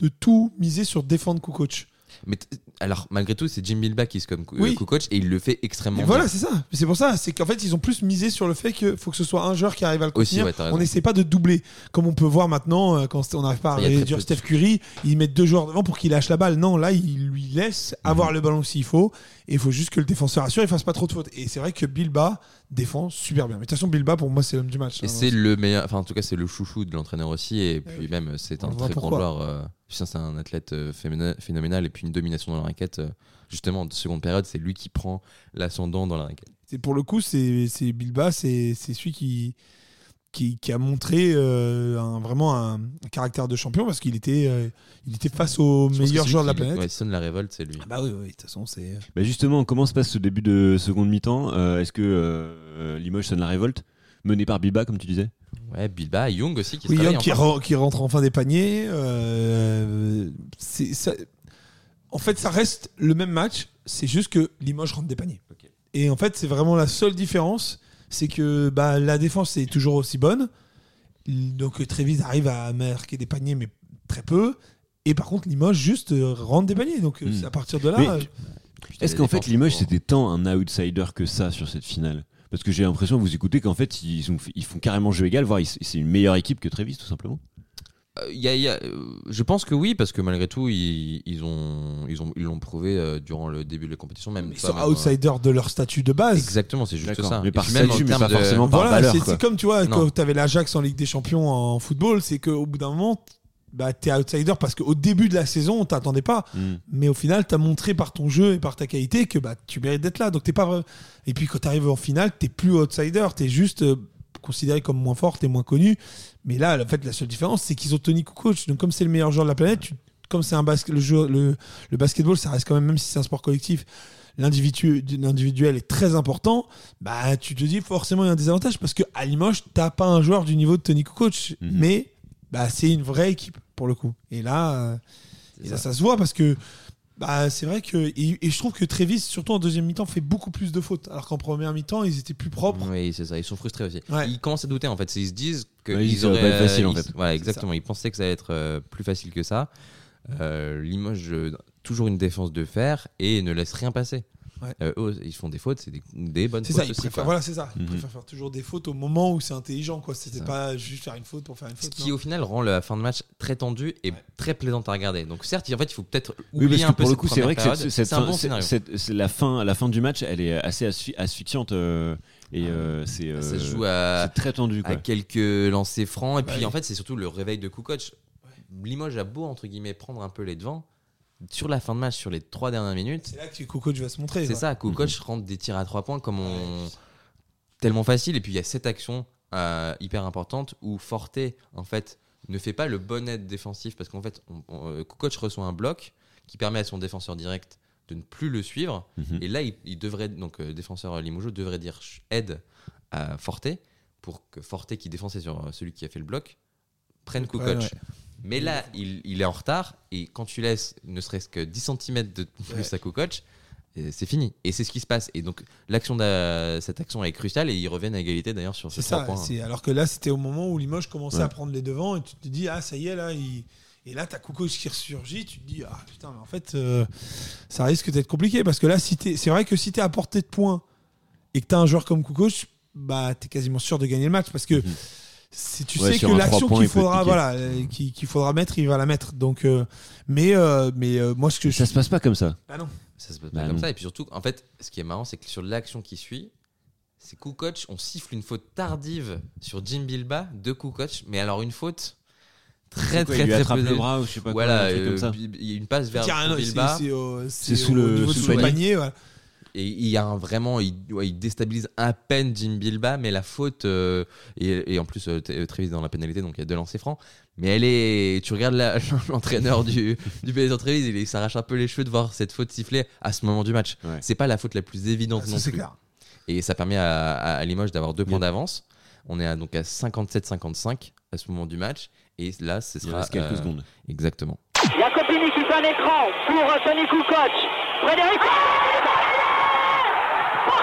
de tout miser sur défendre Kukoc. Mais t- alors, malgré tout, c'est Jim Bilbao qui est comme Oui. oui. coach et il le fait extrêmement Et voilà, c'est ça. C'est pour ça. C'est qu'en fait, ils ont plus misé sur le fait qu'il faut que ce soit un joueur qui arrive à le Aussi, contenir. ouais, raison. on n'essaie pas de doubler. Comme on peut voir maintenant, euh, quand on n'arrive pas à réduire Steph Curry, ils mettent deux joueurs devant pour qu'il lâche la balle. Non, là, il lui laisse avoir Mhm. le ballon s'il faut. Et il faut juste que le défenseur assure et fasse pas trop de fautes. Et c'est vrai que Bilba défend super bien. Mais de toute façon, Bilba, pour moi, c'est l'homme du match. Et hein. c'est le meilleur, enfin en tout cas c'est le chouchou de l'entraîneur aussi et puis oui. même c'est un très grand joueur. euh, c'est un athlète euh, phénoménal et puis une domination dans raquette. euh, justement, de seconde période, c'est lui qui prend l'ascendant dans la raquette. C'est pour le coup, c'est c'est Bilba, c'est c'est celui qui, qui, qui a montré euh, un- vraiment un, un caractère de champion parce qu'il était, euh, il était face aux Je meilleurs joueurs de la planète. Ouais, sonne la révolte, c'est lui. Ah bah oui, oui, de toute façon, c'est. Bah justement, comment se passe ce début de seconde mi-temps Euh, Est-ce que euh, Limoges sonne la révolte Mené par Bilba, comme tu disais? Ouais, Bilba, Young aussi qui Oui, Young qui, rentre enfin des paniers. euh, c'est ça- En fait, ça reste le même match. C'est juste que Limoges rentre des paniers. Et en fait, c'est vraiment la seule différence. C'est que bah, la défense est toujours aussi bonne. Donc Trévis arrive à marquer des paniers, mais très peu. Et par contre, Limoges juste euh, rentre des paniers. Donc euh, Hmm. à partir de là. Mais- euh, Est-ce qu'en fait Limoges c'était tant un outsider que ça sur cette finale? Parce que j'ai l'impression, vous écoutez, qu'en fait ils, ont fait- ils font carrément jeu égal, voire c'est une meilleure équipe que Trévis tout simplement. Euh, il y a- y a- euh, je pense que oui, parce que malgré tout, ils, ils ont, ils ont, ils l'ont prouvé euh, durant le début de la compétition, même. ils sont même, euh, outsiders de leur statut de base. Exactement, c'est juste ça. Mais par même statut, mais pas de- forcément par Voilà, valeur, c'est comme tu vois, Non. quand tu avais l'Ajax en Ligue des Champions en football, c'est qu'au bout d'un moment, bah, tu es outsider parce qu'au début de la saison, on t'attendait pas. Hmm. Mais au final, tu as montré par ton jeu et par ta qualité que bah, tu mérites d'être là. Donc t'es pas Et puis quand tu arrives en finale, tu plus outsider, tu es juste euh, considéré comme moins fort, tu es moins connu. Mais là, en fait, la seule différence, c'est qu'ils ont Tony Kukoc. Donc comme c'est le meilleur joueur de la planète, tu- comme c'est un basket, le, jeu, le, le basketball, ça reste quand même, même si c'est un sport collectif, l'individu l'individuel est très important, bah tu te dis forcément il y a un désavantage parce que à Limoges, t'as pas un joueur du niveau de Tony Kukoc, Mhm. mais bah, c'est une vraie équipe pour le coup. Et là, euh, et là ça se voit parce que bah, c'est vrai que et, et je trouve que Trévis, surtout en deuxième mi-temps, fait beaucoup plus de fautes, alors qu'en première mi-temps, ils étaient plus propres. Oui, c'est ça. Ils sont frustrés aussi. Ouais. Ils commencent à douter en fait. Ils se disent que Ouais, ils ils auraient. pas être facile, en fait. Voilà, exactement. Ils pensaient que ça allait être euh, plus facile que ça. Euh, Limoges, euh, toujours une défense de fer et ne laisse rien passer. Ouais. Euh, eux, ils font des fautes, c'est des, des bonnes C'est fautes ça, ils préfèrent, voilà, c'est ça. Ils Mhm. préfèrent faire toujours des fautes au moment où c'est intelligent, quoi. C'était pas juste faire une faute pour faire une Ce faute. qui non. au final rend la fin de match très tendue et Ouais. très plaisante à regarder. Donc certes, en fait, il faut peut-être Oui, oublier parce un que peu pour le coup, c'est vrai que période. c'est un bon scénario. cette- c'est la fin, la fin du match, elle est assez asphy- asphyxiante euh, et euh, c'est euh, ça se joue à, très tendu. à Quoi. quelques lancers francs. Et puis Ouais. en fait, c'est surtout le réveil de Kukoc. Limoges a beau, entre guillemets, prendre un peu les devants. Sur la fin de match, sur les trois dernières minutes, C'est là que Kukoc va se montrer. c'est ça. Kukoc rentre des tirs à trois points comme on. tellement facile. Et puis il y a cette action euh, hyper importante où Forte, en fait, ne fait pas le bon aide défensif parce qu'en fait, on, on- euh, Kukoc reçoit un bloc qui permet à son défenseur direct de ne plus le suivre. Mhm. Et là, il, il devrait, donc euh, défenseur Limoges devrait dire aide à Forte pour que Forte, qui défendait sur celui qui a fait le bloc, prenne Kukoc. Ouais, ouais. Mais là, il, il est en retard et quand tu laisses ne serait-ce que 10 cm de plus à Kukoc, euh, c'est fini. Et c'est ce qui se passe. Et donc, l'action cette action est cruciale et ils reviennent à égalité d'ailleurs sur ces trois ça. points. c'est- Alors que là, c'était au moment où Limoges commençait Ouais. à prendre les devants et tu te dis, ah, ça y est, là, il. Et là, t'as Kukoc qui ressurgit, tu te dis, ah putain, mais en fait, euh, ça risque d'être compliqué parce que là, si t'es- c'est vrai que si t'es à portée de points et que t'as un joueur comme Kukoc, bah, t'es quasiment sûr de gagner le match parce que Mhm. Si tu Ouais, sais que l'action qu'il faudra, voilà, euh, qu'il faudra mettre, il va la mettre. Donc, euh, mais, euh, mais euh, moi, ce que je. Ça se passe pas comme ça. Ah non. Ça se passe Bah pas comme non. ça. Et puis surtout, en fait, ce qui est marrant, c'est que sur l'action qui suit, c'est Kukoc, on siffle une faute tardive sur Jim Bilba de Kukoc, mais alors une faute très quoi, très très attrape pesée. le bras ou je sais pas Voilà, euh, comme il y a une passe vers Tiens, non, c'est- Bilba. c'est sous le- sous le panier. Et il y a un vraiment, il, ouais, il déstabilise à peine Jim Bilba, mais la faute euh, et, et en plus euh, euh, Trévis dans la pénalité, donc il y a deux lancers francs. Mais elle est, tu regardes l'entraîneur du du PSG Trévis, il, il s'arrache un peu les cheveux de voir cette faute sifflée à ce moment du match. Ouais. C'est pas la faute la plus évidente Ça, non c'est plus. clair. Et ça permet à, à- à Limoges d'avoir deux points d'avance. On est à, donc à 57-55 à ce moment du match. Et là, ce Il sera reste quelques euh, secondes. Exactement. Jacopini qui fait un écran pour Tony Kukoc. Frédéric.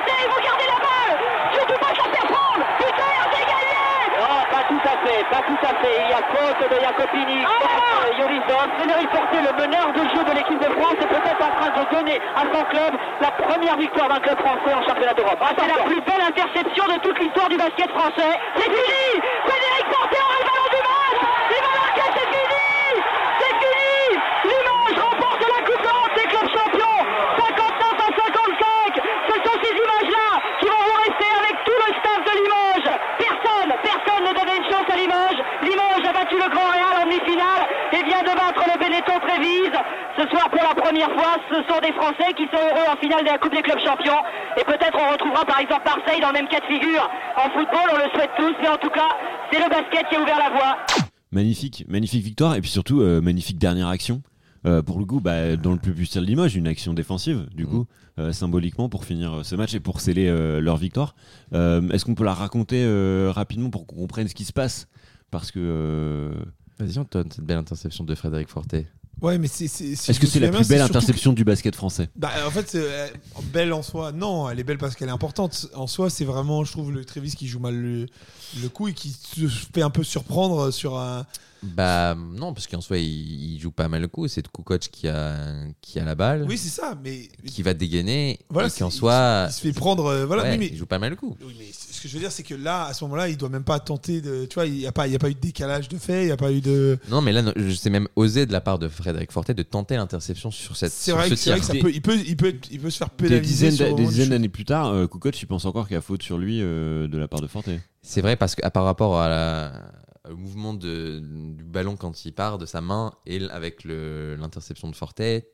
Portez, vous gardez la balle Surtout pas se la faire prendre Putain, c'est gagné Non, pas tout à fait, pas tout à fait. Il y a faute de Jacopini contre Yoris Dom. Frédéric Portet, le meneur de jeu de l'équipe de France, est peut-être en train de donner à son club la première victoire d'un club français en championnat d'Europe. c'est la plus belle interception de toute l'histoire du basket français. C'est fini Frédéric Portet aura le ballon du match Il va marquer, c'est fini C'est fini Limoges remporte la Coupe d'Europe des clubs champions 59 à 55 Ce sont ces images-là qui vont vous rester avec tout le staff de Limoges Personne, personne ne donnait une chance à Limoges Limoges a battu le Grand Real en demi-finale et vient de battre le Benetton Trévise ce soir pour la première fois, ce sont des Français qui sont heureux en finale de la Coupe des clubs champions. Et peut-être on retrouvera par exemple Marseille dans le même cas de figure. En football, on le souhaite tous, mais en tout cas, c'est le basket qui a ouvert la voie. Magnifique, magnifique victoire et puis surtout euh, magnifique dernière action. Euh, pour le coup, bah, dans le plus puissant de Limoges, une action défensive, du Mm. coup, euh, symboliquement pour finir ce match et pour sceller euh, leur victoire. Euh, Est-ce qu'on peut la raconter euh, rapidement pour qu'on comprenne ce qui se passe? Parce que. euh, Vas-y, donne cette belle interception de Frédéric Fortet. Ouais, mais c'est. si Est-ce que c'est la plus belle interception du basket français? Bah, en fait, euh, belle en soi, non, elle est belle parce qu'elle est importante. En soi, c'est vraiment, je trouve, le Trévis qui joue mal le, le coup et qui se fait un peu surprendre sur un. Bah non, parce qu'en soi, il, il joue pas mal le coup. C'est Kukoc qui a, qui a la balle, Oui, c'est ça, mais. qui va dégainer, Voilà, et qui en c'est- soi, Il se fait prendre. euh, voilà, ouais, oui, mais. il joue pas mal le coup. Oui, mais ce que je veux dire, c'est que là, à ce moment-là, il doit même pas tenter de. Tu vois, il n'y a, pas- il y a pas eu de décalage de fait, il n'y a pas eu de. Non, mais là, non, je sais même osé de la part de Frédéric Fortet de tenter l'interception sur cette C'est vrai, ce que- c'est vrai que ça peut, il, peut, il, peut, il peut se faire Des pénaliser. des dizaines d'années plus tard, euh, Kukoc, il pense encore qu'il y a faute sur lui euh, de la part de Forte. C'est vrai parce que à par rapport à la- au mouvement de, du ballon quand il part de sa main et avec l'interception de Fortet,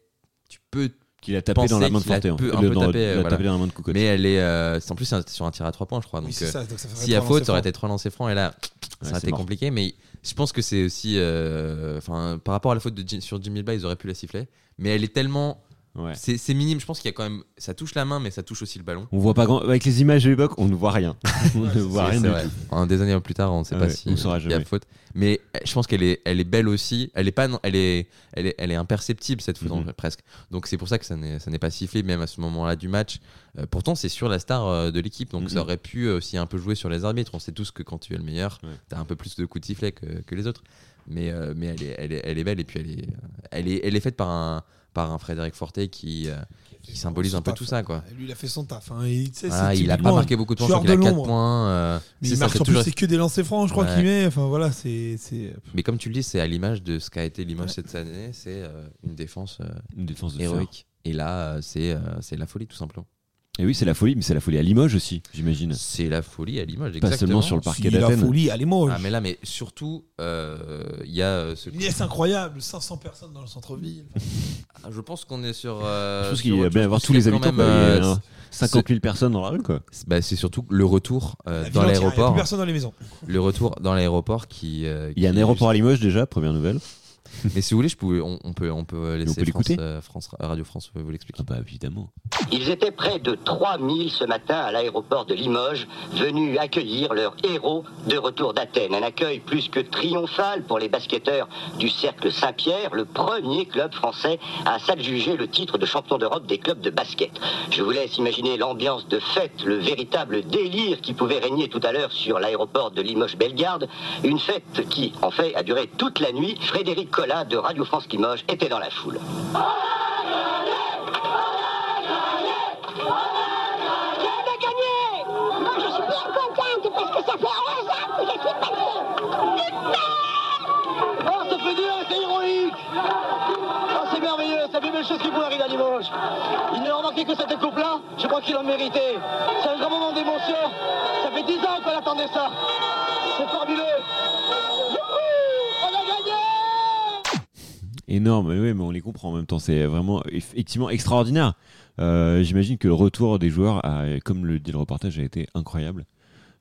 tu peux. Qu'il a tapé dans la main de a Forte. hein. peu- Le- un peu dans- tapé, il a voilà. tapé dans la main de Kukoc. Mais elle est. euh, en plus, c'est sur un tir à trois points, je crois. Oui, donc, c'est euh, ça, donc ça a faute, ça aurait été trois lancers francs et là, ça Ouais, c'est été mort. compliqué. Mais je pense que c'est aussi. euh, Enfin, par rapport à la faute de sur Jimmy Bilbao, ils auraient pu la siffler. Mais elle est tellement. Ouais. C'est c'est minime. Je pense qu'il y a quand même. Ça touche la main, mais ça touche aussi le ballon. On voit pas grand. Avec les images de l'époque, on ne voit rien. on ne voit rien du tout. Un des années plus tard, on ne sait Ah pas ouais, si on saura il y a jamais. faute. Mais euh, je pense qu'elle est, elle est belle aussi. Elle est pas, non, elle est, elle est, elle est imperceptible cette faute Mhm. presque. Donc c'est pour ça que ça n'est, ça n'est pas sifflé même à ce moment-là du match. Euh, pourtant c'est sur la star euh, de l'équipe, donc Mhm. ça aurait pu aussi un peu jouer sur les arbitres. On sait tous que quand tu es le meilleur, Ouais. tu as un peu plus de coups de sifflet que, que les autres. Mais, euh, mais elle est, elle est, elle est belle et puis elle est, elle est, elle est faite par un, par un Frédéric Fortet qui, euh, qui symbolise un peu taf. tout ça quoi. Lui, il a fait son taf. hein. Et, Ah, c'est il a pas marqué beaucoup de points, je crois qu'il a de 4 l'ombre. points. euh, Mais c'est il ça, marque plus, toujours- c'est que des lancers francs, je crois Ouais. qu'il met. Enfin voilà, c'est. c'est- Mais comme tu le dis, c'est à l'image de ce qu'a été Limoges cette année, c'est euh, une défense euh, Une défense de fer. héroïque. Et là, c'est euh, c'est la folie tout simplement. Et oui, c'est la folie, mais c'est la folie à Limoges aussi, j'imagine. C'est la folie à Limoges, Pas exactement. seulement sur le parquet Si, la d'Athènes. folie, allez, moi. Ah mais là, mais surtout, euh, il y a euh, ce. Une liesse incroyable, 500 personnes dans le centre-ville. Ah, Je pense qu'on est sur. euh, Je pense qu'il va bien avoir tous les habitants. même, Il y a, euh, hein, 50 000 personnes dans la rue, quoi. c'est- bah, c'est surtout le retour euh, La dans ville entière, Il n'y a l'aéroport. plus personne dans les maisons. Le retour dans l'aéroport qui. euh, Il y a un aéroport à Limoges déjà, première nouvelle. Mais si vous voulez, je pouvais, on, on peut, on peut laisser peut l'écouter France, euh, France- Radio France vous l'expliquer. Ah bah évidemment. Ils étaient près de 3000 ce matin à l'aéroport de Limoges, venus accueillir leur héros de retour d'Athènes. Un accueil plus que triomphal pour les basketteurs du Cercle Saint-Pierre, le premier club français à s'adjuger le titre de champion d'Europe des clubs de basket. Je vous laisse imaginer l'ambiance de fête, le véritable délire qui pouvait régner tout à l'heure sur l'aéroport de Limoges-Bellegarde. Une fête qui, en fait, a duré toute la nuit. Frédéric Collat de Radio France Limoges était dans la foule. J'avais gagné Moi, je suis bien contente parce que ça fait 11 ans que je suis passée. Oh, ça fait dur, c'est héroïque Oh, c'est merveilleux, c'est la plus belle chose qui pouvait arriver à Limoges. Il ne leur manquait que cette coupe-là, je crois qu'il en méritait. C'est un grand moment d'émotion. Ça fait 10 ans qu'on attendait ça. C'est fabuleux. Énorme. Oui, mais on les comprend en même temps. C'est vraiment effectivement extraordinaire. Euh, J'imagine que le retour des joueurs, a, comme le dit le reportage, a été incroyable.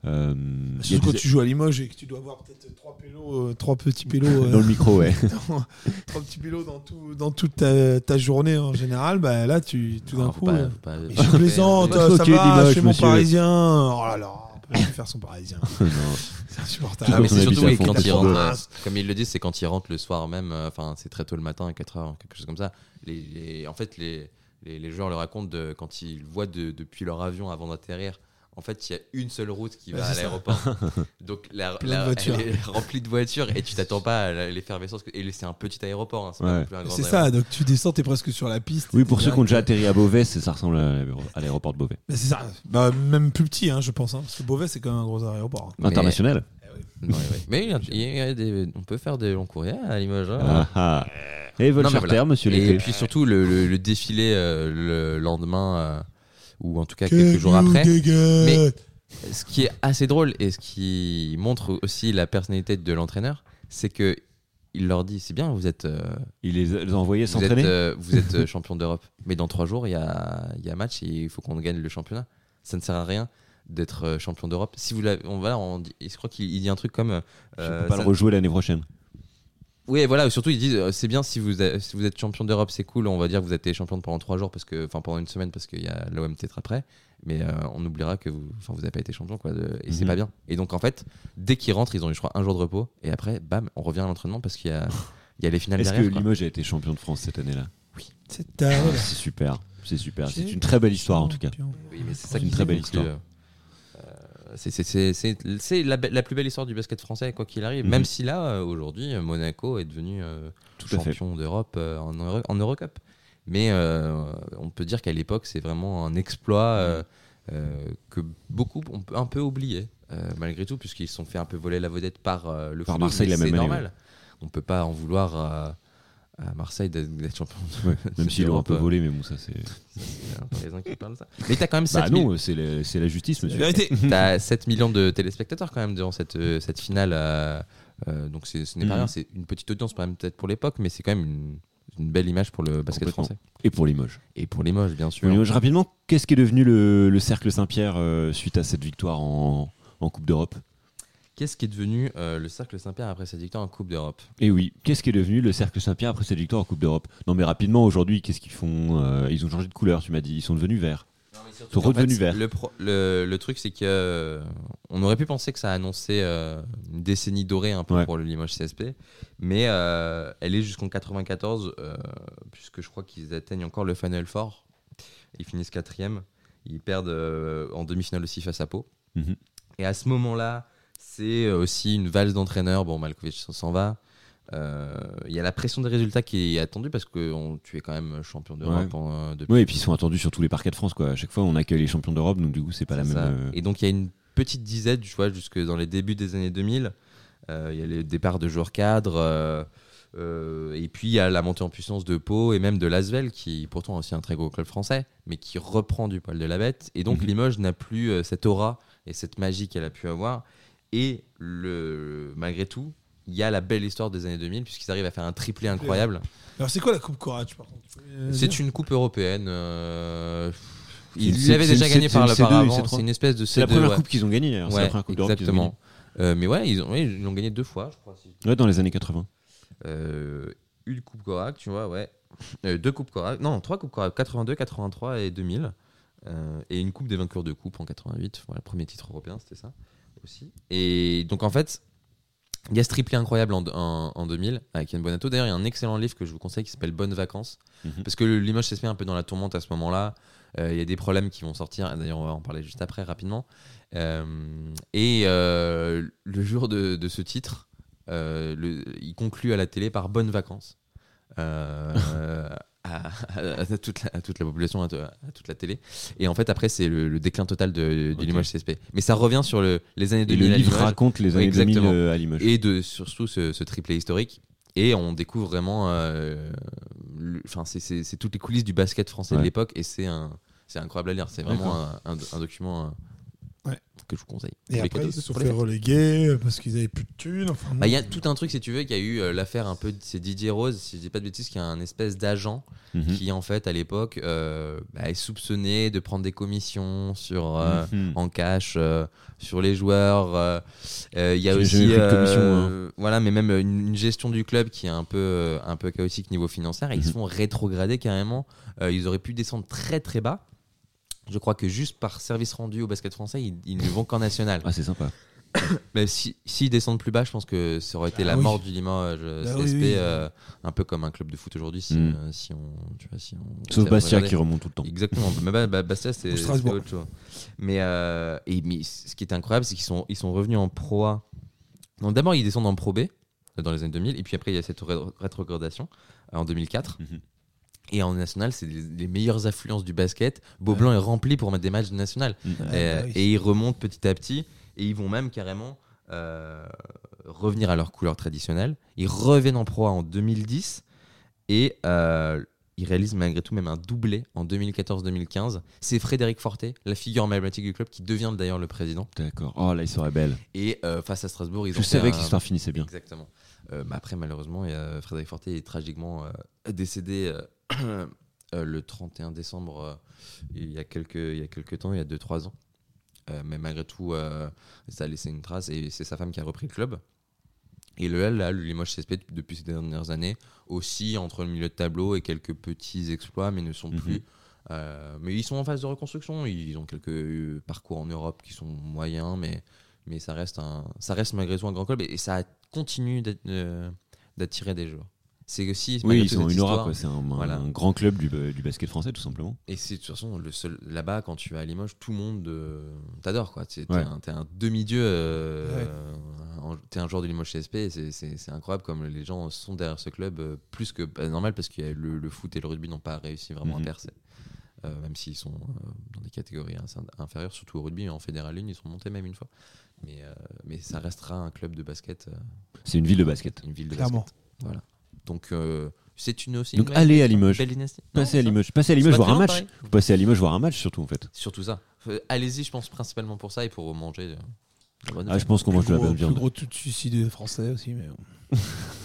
Euh, Surtout quand des- tu joues à Limoges et que tu dois avoir peut-être trois pélos, euh, trois petits pélos. euh, Dans le micro, ouais. dans- trois petits pélos dans, tout, dans toute ta, ta journée en général, bah là, tu, tout d'un faut coup. pas- euh, pas- je plaisante, Pas ça va, chez mon parisien. Oh là là, peut faire son parisien. C'est Ah, insupportable. Quand mais c'est habite surtout à oui, quand rentrent, de- euh, comme ils le disent, c'est quand ils rentrent le soir même, euh, enfin c'est très tôt le matin, 4h, quelque chose comme ça. Les, les- en fait, les, les, les joueurs le racontent de, quand ils voient de- depuis leur avion avant d'atterrir. En fait, il y a une seule route qui va à l'aéroport. Donc, la, elle est remplie de voitures et tu t'attends pas à l'effervescence. Et c'est un petit aéroport, hein, c'est Ouais. ça, donc tu descends, t'es presque sur la piste. Oui, pour ceux qui ont déjà atterri à Beauvais, c'est- ça ressemble à à l'aéroport de Beauvais. Mais c'est ça, bah, même plus petit, hein, je pense. hein, parce que Beauvais, c'est quand même un gros aéroport. hein. Mais- International. Ouais, ouais. Mais il y a- il y a des- on peut faire des longs courriers à Limoges. hein. Ah, ah. Et vol Non, mais charter, voilà. monsieur Et puis surtout le, le- le défilé euh, le lendemain, euh, ou en tout cas Que quelques jours après. Mais ce qui est assez drôle et ce qui montre aussi la personnalité de l'entraîneur, c'est que il leur dit c'est bien, vous êtes, euh, Il les a envoyés vous êtes, s'entraîner euh, vous êtes euh, champion d'Europe, mais dans trois jours il y a, il y a match et il faut qu'on gagne le championnat. Ça ne sert à rien d'être euh, champion d'Europe. Si vous l'avez- on va, on dit, je crois qu'il il dit un truc comme. Je euh, peux pas ça- le rejouer l'année prochaine. Oui, voilà, surtout ils disent euh, c'est bien si vous, êtes- si vous êtes champion d'Europe, c'est cool, on va dire que vous êtes champion pendant trois jours, parce que, enfin pendant une semaine, parce qu'il y a l'OM peut-être après, mais euh, on oubliera que vous enfin, vous n'avez pas été champion, quoi, de- et c'est Mhm. pas bien. Et donc en fait, dès qu'ils rentrent, ils ont eu, je crois, un jour de repos, et après, bam, on revient à l'entraînement parce qu'il y a, il y a les finales Est-ce que derrière. quoi. Limoges a été champion de France cette année-là? C'est ta- C'est super. C'est super. C'est une très belle histoire en tout cas. Oui, mais c'est C'est ça une qui très belle histoire. euh, C'est c'est- la, la plus belle histoire du basket français, quoi qu'il arrive. Mhm. Même si là, euh, aujourd'hui, euh, Monaco est devenu euh, Tout champion d'Europe euh, en, Euro- en Eurocup. Mais euh, on peut dire qu'à l'époque, c'est vraiment un exploit euh, euh, que beaucoup ont un peu oublié, euh, malgré tout, puisqu'ils se sont fait un peu voler la vedette par euh, le Par Marseille la même C'est année, normal. On peut pas en vouloir à, Marseille d'être champion. Ouais, Même s'ils l'ont un peu euh, volé, mais bon, ça c'est. c'est qui parle de ça. Mais t'as quand même 7 Bah non, c'est le- c'est la justice, monsieur. T'as 7 millions de téléspectateurs quand même durant cette, euh, cette finale. euh, euh, donc c'est- ce n'est pas Mhm. rien, c'est une petite audience même peut-être pour l'époque, mais c'est quand même une, une belle image pour le basket français. Et pour Limoges. Et pour Limoges, bien sûr. Limoges, rapidement, qu'est-ce qui est devenu le, le Cercle Saint-Pierre euh, suite à cette victoire en, en Coupe d'Europe? Qu'est-ce qui est devenu euh, le Cercle Saint-Pierre après cette victoire en Coupe d'Europe? Et oui, qu'est-ce qui est devenu le Cercle Saint-Pierre après cette victoire en Coupe d'Europe? Non, mais rapidement, aujourd'hui, qu'est-ce qu'ils font Euh, Ils ont changé de couleur, tu m'as dit. Ils sont devenus verts. Ils sont En fait, redevenus verts. Le, pro- le, le truc, c'est que euh, on aurait pu penser que ça annonçait euh, une décennie dorée un peu Ouais. pour le Limoges CSP, mais elle est jusqu'en 94, euh, puisque je crois qu'ils atteignent encore le Final Four. Ils finissent quatrième. Ils perdent en demi-finale aussi face à Pau. Mhm. Et à ce moment-là, c'est aussi une valse d'entraîneurs. Bon, Malkovich s'en va. Euh, Il y a la pression des résultats qui est attendue parce que on- tu es quand même champion d'Europe Ouais. en, depuis Oui, et puis ils sont attendus sur tous les parquets de France. Quoi. À chaque fois, on accueille les champions d'Europe, donc du coup, c'est pas la même. ça. euh, Et donc il y a une petite dizaine, tu vois, jusque dans les débuts des années 2000. Euh, Il y a les départs de joueurs cadres. euh, euh, et puis il y a la montée en puissance de Pau et même de Lasvel, qui pourtant aussi un très gros club français, mais qui reprend du poil de la bête. Et donc Mhm. Limoges n'a plus euh, cette aura et cette magie qu'elle a pu avoir. Et le, malgré tout, il y a la belle histoire des années 2000, puisqu'ils arrivent à faire un triplé incroyable. Alors, c'est quoi la Coupe Courage, par contre C'est une coupe européenne. euh, C'est Il une- l'avait c'est déjà une- gagné c'est par une C2, l'auparavant. C3. C'est une espèce de C'est la C2, première ouais. coupe qu'ils ont gagnée. d'ailleurs. C'est la Ouais, première coupe gagnée. exactement. Euh, mais ouais, ils ont, ouais, ils l'ont gagné deux fois, je crois. si. Ouais, dans les années 80. Euh, une coupe Korak, tu vois, ouais. Euh, deux coupes Korak, non, trois coupes Korak, 82, 83 et 2000. Euh, et une coupe des vainqueurs de coupe en 88. Voilà, le premier titre européen, c'était ça aussi. Et donc en fait, il y a ce triplé incroyable en, en, en 2000 avec Yann Bonato. D'ailleurs, il y a un excellent livre que je vous conseille qui s'appelle Bonnes vacances. Mhm. Parce que Limoges s'est un peu dans la tourmente à ce moment-là. Euh, Il y a des problèmes qui vont sortir. D'ailleurs, on va en parler juste après, rapidement. Euh, et euh, le jour de, de ce titre, le- il conclut à la télé par Bonnes vacances. À, à- à toute la, à toute la population, à, toute la télé. Et en fait, après, c'est le, le déclin total de, du. Limoges CSP. Mais ça revient sur le, les années Et 2000 le à livre raconte les années 2000 exactement. euh, à Limoges. et de surtout ce, ce triplé historique. Et on découvre vraiment, euh, le- enfin, c'est- toutes les coulisses du basket français Ouais. de l'époque, et c'est un, c'est incroyable à lire. C'est vraiment un, un- un document euh, Ouais. Que je vous conseille. Et après, cadeaux, ils se sont fait reléguer euh, parce qu'ils avaient plus de thunes. Enfin, Bah, Il y a tout un truc, si tu veux, qu'il y a eu euh, l'affaire un peu. C'est Didier Rose, si je dis pas de bêtises, qui est un espèce d'agent Mhm. qui, en fait, à l'époque, euh, bah, est soupçonné de prendre des commissions sur, euh, Mhm. en cash euh, sur les joueurs. euh, euh, Il y a aussi. euh, Voilà, mais même une, une gestion du club qui est un peu, euh, un peu chaotique niveau financier. Et Ils se Mhm. font rétrograder carrément. Euh, ils auraient pu descendre très très bas. Je crois que juste par service rendu au basket français, ils, ils ne vont qu'en national. Ah, c'est sympa. Mais si- s'ils descendent plus bas, je pense que ça aurait été Ah la oui. mort du Limoges Bah CSP, oui, oui. euh, un peu comme un club de foot aujourd'hui. Si, Mm. euh, si on, tu vois, si on Sauf Bastia regarder. qui remonte tout le temps. Exactement. Mais bah, bah, Bastia, c'est Ou c'est Strasbourg. autre chose. Mais, euh, et, mais ce qui était incroyable, c'est qu'ils sont, ils sont revenus en Pro A. Donc d'abord, ils descendent en Pro B dans les années 2000, et puis après, il y a cette ré- rétrogradation euh, en 2004. Mhm. Et en national, c'est les, les meilleures affluences du basket. Beaublanc est rempli pour mettre des matchs de national. Ah, et, bah oui. et ils remontent petit à petit, et ils vont même carrément euh, revenir à leur couleur traditionnelle. Ils reviennent en Pro A en 2010, et euh, ils réalisent malgré tout même un doublé en 2014-2015. C'est Frédéric Forté, la figure emblématique du club, qui devient d'ailleurs le président. D'accord. Oh, là, il serait belle. Et euh, face à Strasbourg, ils Je ont savais fait que l'histoire finissait bien. Exactement. Euh, bah après, malheureusement, Frédéric Forté est tragiquement euh, décédé le 31 décembre, euh, il, y a quelques, il y a quelques temps, il y a 2-3 ans. Euh, mais malgré tout, euh, ça a laissé une trace et c'est sa femme qui a repris le club. Et le L, là, le Limoges CSP, depuis ces dernières années, aussi entre le milieu de tableau et quelques petits exploits, mais ne sont Mhm. plus. euh, mais ils sont en phase de reconstruction. Ils ont quelques euh, parcours en Europe qui sont moyens, mais, mais ça, reste un, ça reste malgré tout un grand club et, et ça continue euh, d'attirer des joueurs. C'est aussi. Oui, ils toute ont cette une aura, quoi. C'est un, grand club du, du basket français, tout simplement. et c'est de toute façon le seul là-bas quand tu vas à Limoges, tout le monde euh, t'adore quoi. T'es, Ouais. un, t'es un demi-dieu, euh, Ouais. euh, t'es un joueur du Limoges CSP. C'est, c'est, c'est incroyable comme les gens sont derrière ce club euh, plus que bah, normal parce que le, le foot et le rugby n'ont pas réussi vraiment Mhm. à percer. Euh, même s'ils sont euh, dans des catégories assez inférieures, surtout au rugby en fédéral 1, ils sont montés même une fois. Mais, euh, mais ça restera un club de basket, euh, C'est une ville de basket. une ville de Clairement. basket. Voilà. Donc euh, c'est une aussi. Donc une allez à Limoges. belle dynastie. Non, Passez à. Limoges. Passez à Limoges voir un match. pareil. Vous passez à Limoges voir un match, surtout, en fait. Surtout ça. Euh, Allez-y, je pense principalement pour ça et pour manger. euh, de la bonne Ah, je pense qu'on mange de la gros, bonne plus viande. gros taux de suicide français aussi. Mais...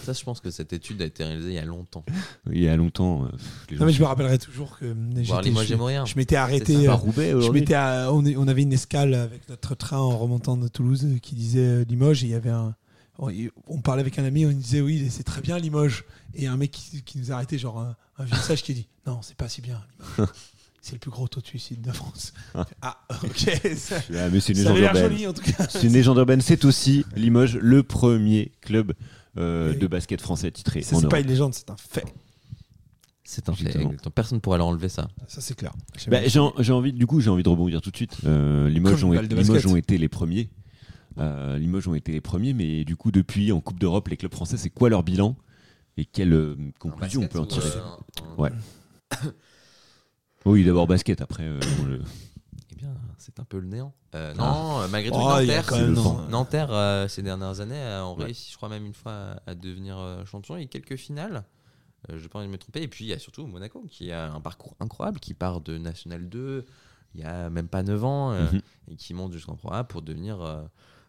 Ça, je pense que cette étude a été réalisée il y a longtemps. Il y a longtemps. euh, pff, les gens Non, mais je me rappellerai toujours que euh, je, m'étais arrêté. euh, à Roubaix je m'étais on, avait une escale avec notre train en remontant de Toulouse euh, qui disait euh, Limoges et il y avait un. On, on parlait avec un ami, on disait oui, c'est très bien Limoges. Et un mec qui, qui nous a arrêté, genre un, un vieux sage qui dit non, c'est pas si bien Limoges. C'est le plus gros taux de suicide de France. ah, ok. Ça, Ah, mais c'est une ça légende urbaine. joli en tout cas. C'est une légende urbaine. C'est aussi Limoges, le premier club euh, Oui. de basket français titré c'est pas une légende, c'est un fait. C'est un fait. Personne ne pourra leur enlever ça. Ça, c'est clair. Bah, j'ai en- j'ai envie, du coup, j'ai envie de rebondir tout de suite. Euh, Limoges, ont été les premiers. Euh, Limoges ont été les premiers, mais du coup, depuis en Coupe d'Europe, les clubs français, c'est quoi leur bilan et quelle euh, conclusion on peut en tirer Ouais. Ouais. Oui, d'abord basket, après. euh, le- Eh bien, c'est un peu le néant. Euh, Ah. non, euh, malgré tout, Oh, il y a Nanterre, quand c'est même, le non. vent. Nanterre, euh, ces dernières années, euh, ont Ouais. réussi, je crois, même une fois à, à devenir euh, champion. Il y a quelques finales. Euh, je n'ai pas envie de me tromper. Et puis, il y a surtout Monaco, qui a un parcours incroyable, qui part de National 2 il y a même pas 9 ans, euh, Mhm. et qui monte jusqu'en Pro A pour devenir euh,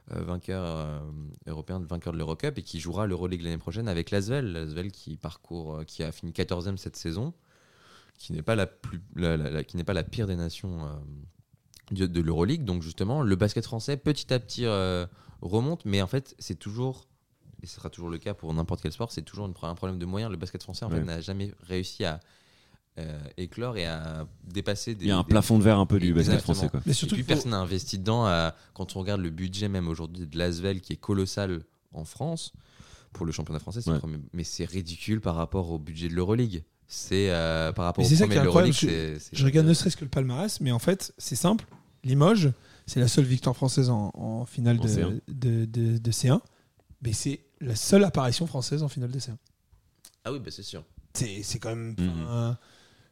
vainqueur euh, européen, vainqueur de l'Eurocup, et qui jouera l'Euroleague l'année prochaine avec l'Asvel. L'Asvel qui, parcourt, euh, qui a fini 14e cette saison, qui n'est pas la, plus, la- la- la- qui n'est pas la pire des nations. euh, de, de l'Euroleague. Donc justement, le basket français petit à petit euh, remonte, mais en fait, c'est toujours, et ce sera toujours le cas pour n'importe quel sport, c'est toujours un problème de moyens. Le basket français en fait n'a jamais réussi à euh, éclore et à dépasser des. Il y a un des- plafond de verre un peu du basket Exactement. français. Quoi. Mais Et surtout, puis qu'il faut- personne n'a investi dedans. à- quand on regarde le budget même aujourd'hui de l'Asvel qui est colossal en France pour le championnat français, c'est Ouais. le premier- mais c'est ridicule par rapport au budget de l'Euroleague. C'est euh, par rapport Mais au c'est ça premier qui est de incroyable, l'Euroleague. c'est- c'est- Je regarde ne serait-ce que le palmarès, mais en fait, c'est simple. Limoges, c'est la seule victoire française en, en finale En de, C1. de, de- de C1. Mais c'est la seule apparition française en finale de C1. Ah oui, bah, c'est sûr. C'est quand même. Mhm. enfin,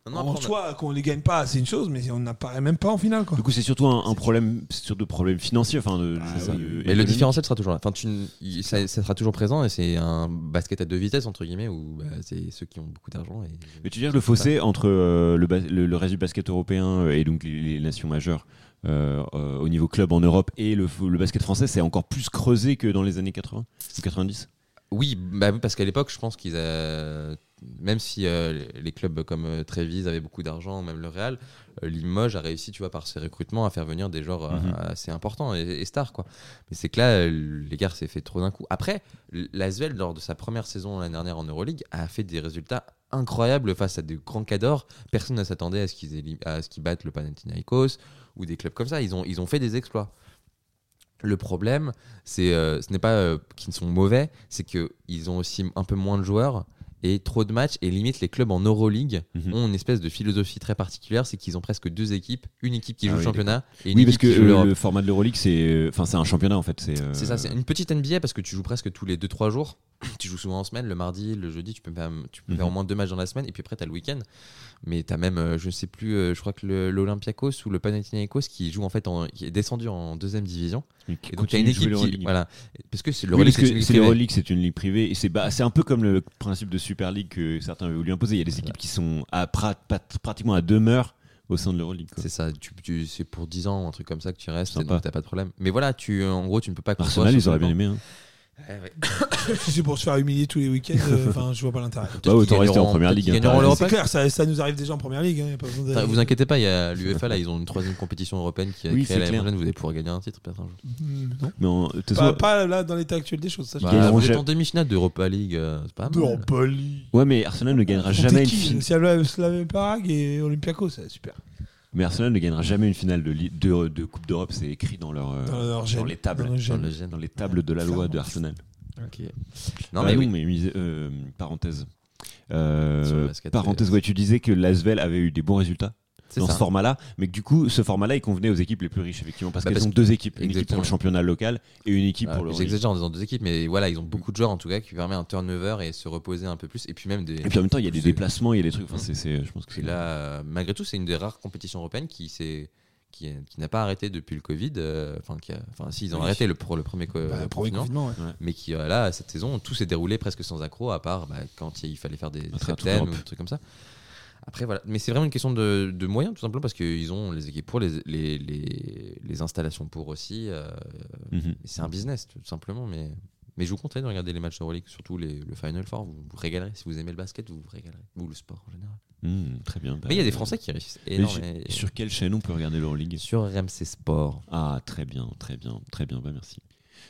Non, non, en après, on a- soi, qu'on les gagne pas, c'est une chose, mais on n'apparaît même pas en finale. Quoi. Du coup, c'est surtout un, un problème, surtout problème financier. Enfin, de, Ah, oui, oui. Mais le différentiel sera toujours là. Enfin, tu, il- ça, ça sera toujours présent et c'est un basket à deux vitesses, entre guillemets, où bah, c'est ceux qui ont beaucoup d'argent. Et... Mais tu veux dire le fossé entre euh, le, bas- le, le reste du basket européen euh, et donc les, les nations majeures euh, euh, au niveau club en Europe et le, le basket français, c'est encore plus creusé que dans les années 80 ou 90 Oui, bah oui, parce qu'à l'époque, je pense qu'ils a... même si euh, les clubs comme euh, Trévise avaient beaucoup d'argent, même le Real, euh, Limoges a réussi, tu vois, par ses recrutements, à faire venir des joueurs euh, Mhm. assez importants et, et stars, quoi. Mais c'est que là, les gars, c'est fait trop d'un coup. Après, l'Asvel, lors de sa première saison l'année dernière en Euroleague, a fait des résultats incroyables face à des grands cadors. Personne ne s'attendait à ce qu'ils battent le Panathinaikos ou des clubs comme ça. Ils ont, ils ont fait des exploits. Le problème, c'est, euh, ce n'est pas euh, qu'ils sont mauvais, c'est qu'ils ont aussi un peu moins de joueurs et trop de matchs. Et limite, les clubs en Euroleague Mhm. ont une espèce de philosophie très particulière, c'est qu'ils ont presque deux équipes, une équipe qui Ah joue oui, le championnat et une Oui, parce que qui joue euh, le format de l'Euroleague, c'est euh, enfin c'est un championnat en fait. C'est C'est ça, c'est une petite NBA parce que tu joues presque tous les 2-3 jours. tu joues souvent en semaine, le mardi, le jeudi, tu peux faire, tu peux faire au Mhm. moins deux matchs dans la semaine et puis après tu as le week-end. Mais tu as même, euh, je ne sais plus, euh, je crois que le- l'Olympiakos ou le Panathinaikos qui joue en fait, en- qui est descendu en deuxième division. Et donc tu as une équipe qui. Voilà. Parce que c'est Oui, l'Euroleague, parce c'est une ligue c'est privée. l'Euroleague, c'est une ligue privée. Et c'est bah, c'est un peu comme le principe de Super League que certains avaient voulu imposer. Il y a des équipes qui sont à pratiquement à demeure au sein de l'Euroleague. C'est ça, tu, tu- c'est pour 10 ans, un truc comme ça que tu restes, donc t'as pas de problème. Mais voilà, tu, en gros, tu ne peux pas. Arsenal, ils auraient le bien aimé. hein. Ouais. Si c'est pour se faire humilier tous les week-ends, euh, enfin, je vois pas l'intérêt. Bah, autant rester en première ligue. hein, l'Europe. C'est clair, ça, ça nous arrive déjà en première ligue. hein, y a pas besoin Putain, d'aller- Vous inquiétez pas, il y a l'UEFA là, ils ont une troisième compétition européenne qui a Oui, créé c'est l'année clair. prochaine. Vous allez pouvoir gagner un titre peut-être un jour. Hmm, non. Mais en- de toute Pas, façon- pas là dans l'état actuel des choses. Ça, je Bah, dis. gagneront vous êtes jamais. en demi-finale d'Europa League, euh, c'est pas mal. Europa League. Ouais, mais Arsenal ne gagnera Contre jamais une qui finale. Slavia Slavia Prague et Olympiakos, c'est super. Mais Arsenal ne gagnera jamais une finale de, li- de, de Coupe d'Europe. C'est écrit dans leur euh, Dans leur les tables, Dans le les tables de la loi de Arsenal. Ok. Non, Ah mais non, oui. mais euh, parenthèse. Euh, basket, parenthèse, ouais, tu disais que l'Asvel avait eu des bons résultats dans ça. ce format-là, mais que du coup, ce format-là, il convenait aux équipes les plus riches, effectivement, parce Bah, qu'elles ont que- deux équipes, une équipe pour le championnat local et une équipe Ah, pour le. J'exagère en disant deux équipes, mais voilà, ils ont beaucoup de joueurs en tout cas qui permet un turnover et se reposer un peu plus. Et puis même des. Et puis en même temps, il y a des déplacements, il y a des trucs. Enfin, Mmh. c'est, c'est- je pense que c'est là, euh, malgré tout, c'est une des rares compétitions européennes qui s'est qui, qui n'a pas arrêté depuis le Covid. euh, Enfin, a- enfin, si ils ont Oui. arrêté le, pour le premier, co- Bah, premier confinement, confinement, ouais. mais qui euh, là cette saison tout s'est déroulé presque sans accroc à part bah, quand il fallait faire des septaines tour ou des trucs comme ça. Après voilà, mais c'est vraiment une question de, de moyens tout simplement parce qu'ils ont les équipes pour les, les, les, les installations pour aussi. euh, Mhm. c'est un business tout simplement, mais mais je vous conseille de regarder les matchs d'Euroleague, surtout les, le Final Four. Vous vous régalerez si vous aimez le basket, vous vous régalerez ou le sport en général. Mmh, très bien. mais il y a des Français qui réussissent Sur quelle chaîne on peut regarder l'Euroleague? Sur RMC Sport. Ah, très bien, très bien, très bien, bah, merci.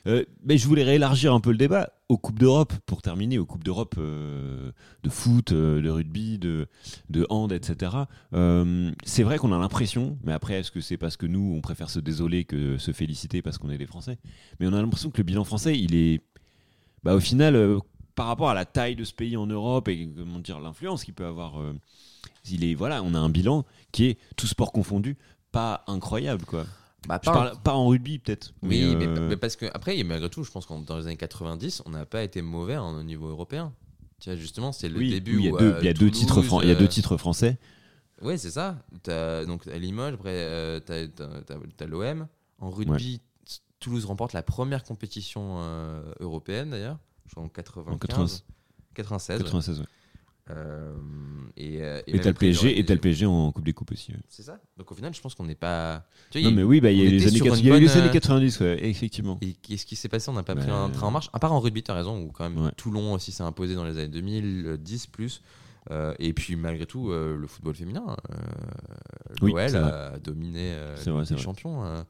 Euh, mais je voulais réélargir un peu le débat aux Coupes d'Europe, pour terminer, aux Coupes d'Europe euh, de foot, euh, de rugby, de, de hand, etc. C'est vrai qu'on a l'impression, mais après, est-ce que c'est parce que nous, on préfère se désoler que se féliciter parce qu'on est des Français? Mais on a l'impression que le bilan français, il est, bah, au final, par rapport à la taille de ce pays en Europe et comment dire l'influence qu'il peut avoir, il est, voilà, on a un bilan qui est, tout sport confondu, pas incroyable, quoi. Bah, parle pas en rugby peut-être. Oui, mais, euh, mais parce que après, et malgré tout, je pense qu'en dans les années 90, on n'a pas été mauvais hein, au niveau européen. Tu vois, justement, c'est le oui, début oui, il y a où, deux, euh, il y a deux Toulouse, titres il y a deux euh, titres français. Ouais, c'est ça. Donc à Limoges, après, euh, t'as- t'as l'OM. En rugby, Toulouse remporte la première compétition euh, européenne d'ailleurs, en 95, En 80. 96. ouais. 96, ouais. Euh, et, euh, Et t'as le PSG, et t'as le PSG en Coupe des Coupes aussi. ouais. C'est ça. Donc au final, je pense qu'on n'est pas. Tu vois, Non mais oui, bah, il y a eu les était années, sur 80, une il y a eu les années euh, 90, ouais, effectivement. Et qu'est-ce qui s'est passé On n'a pas pris Bah, un train en marche. À part en rugby, tu as raison, où quand même Ouais. Toulon aussi s'est imposé dans les années 2010 plus. Euh, et puis malgré tout, euh, le football féminin, euh, Oui, l'OL vrai. a dominé euh, les champions. euh.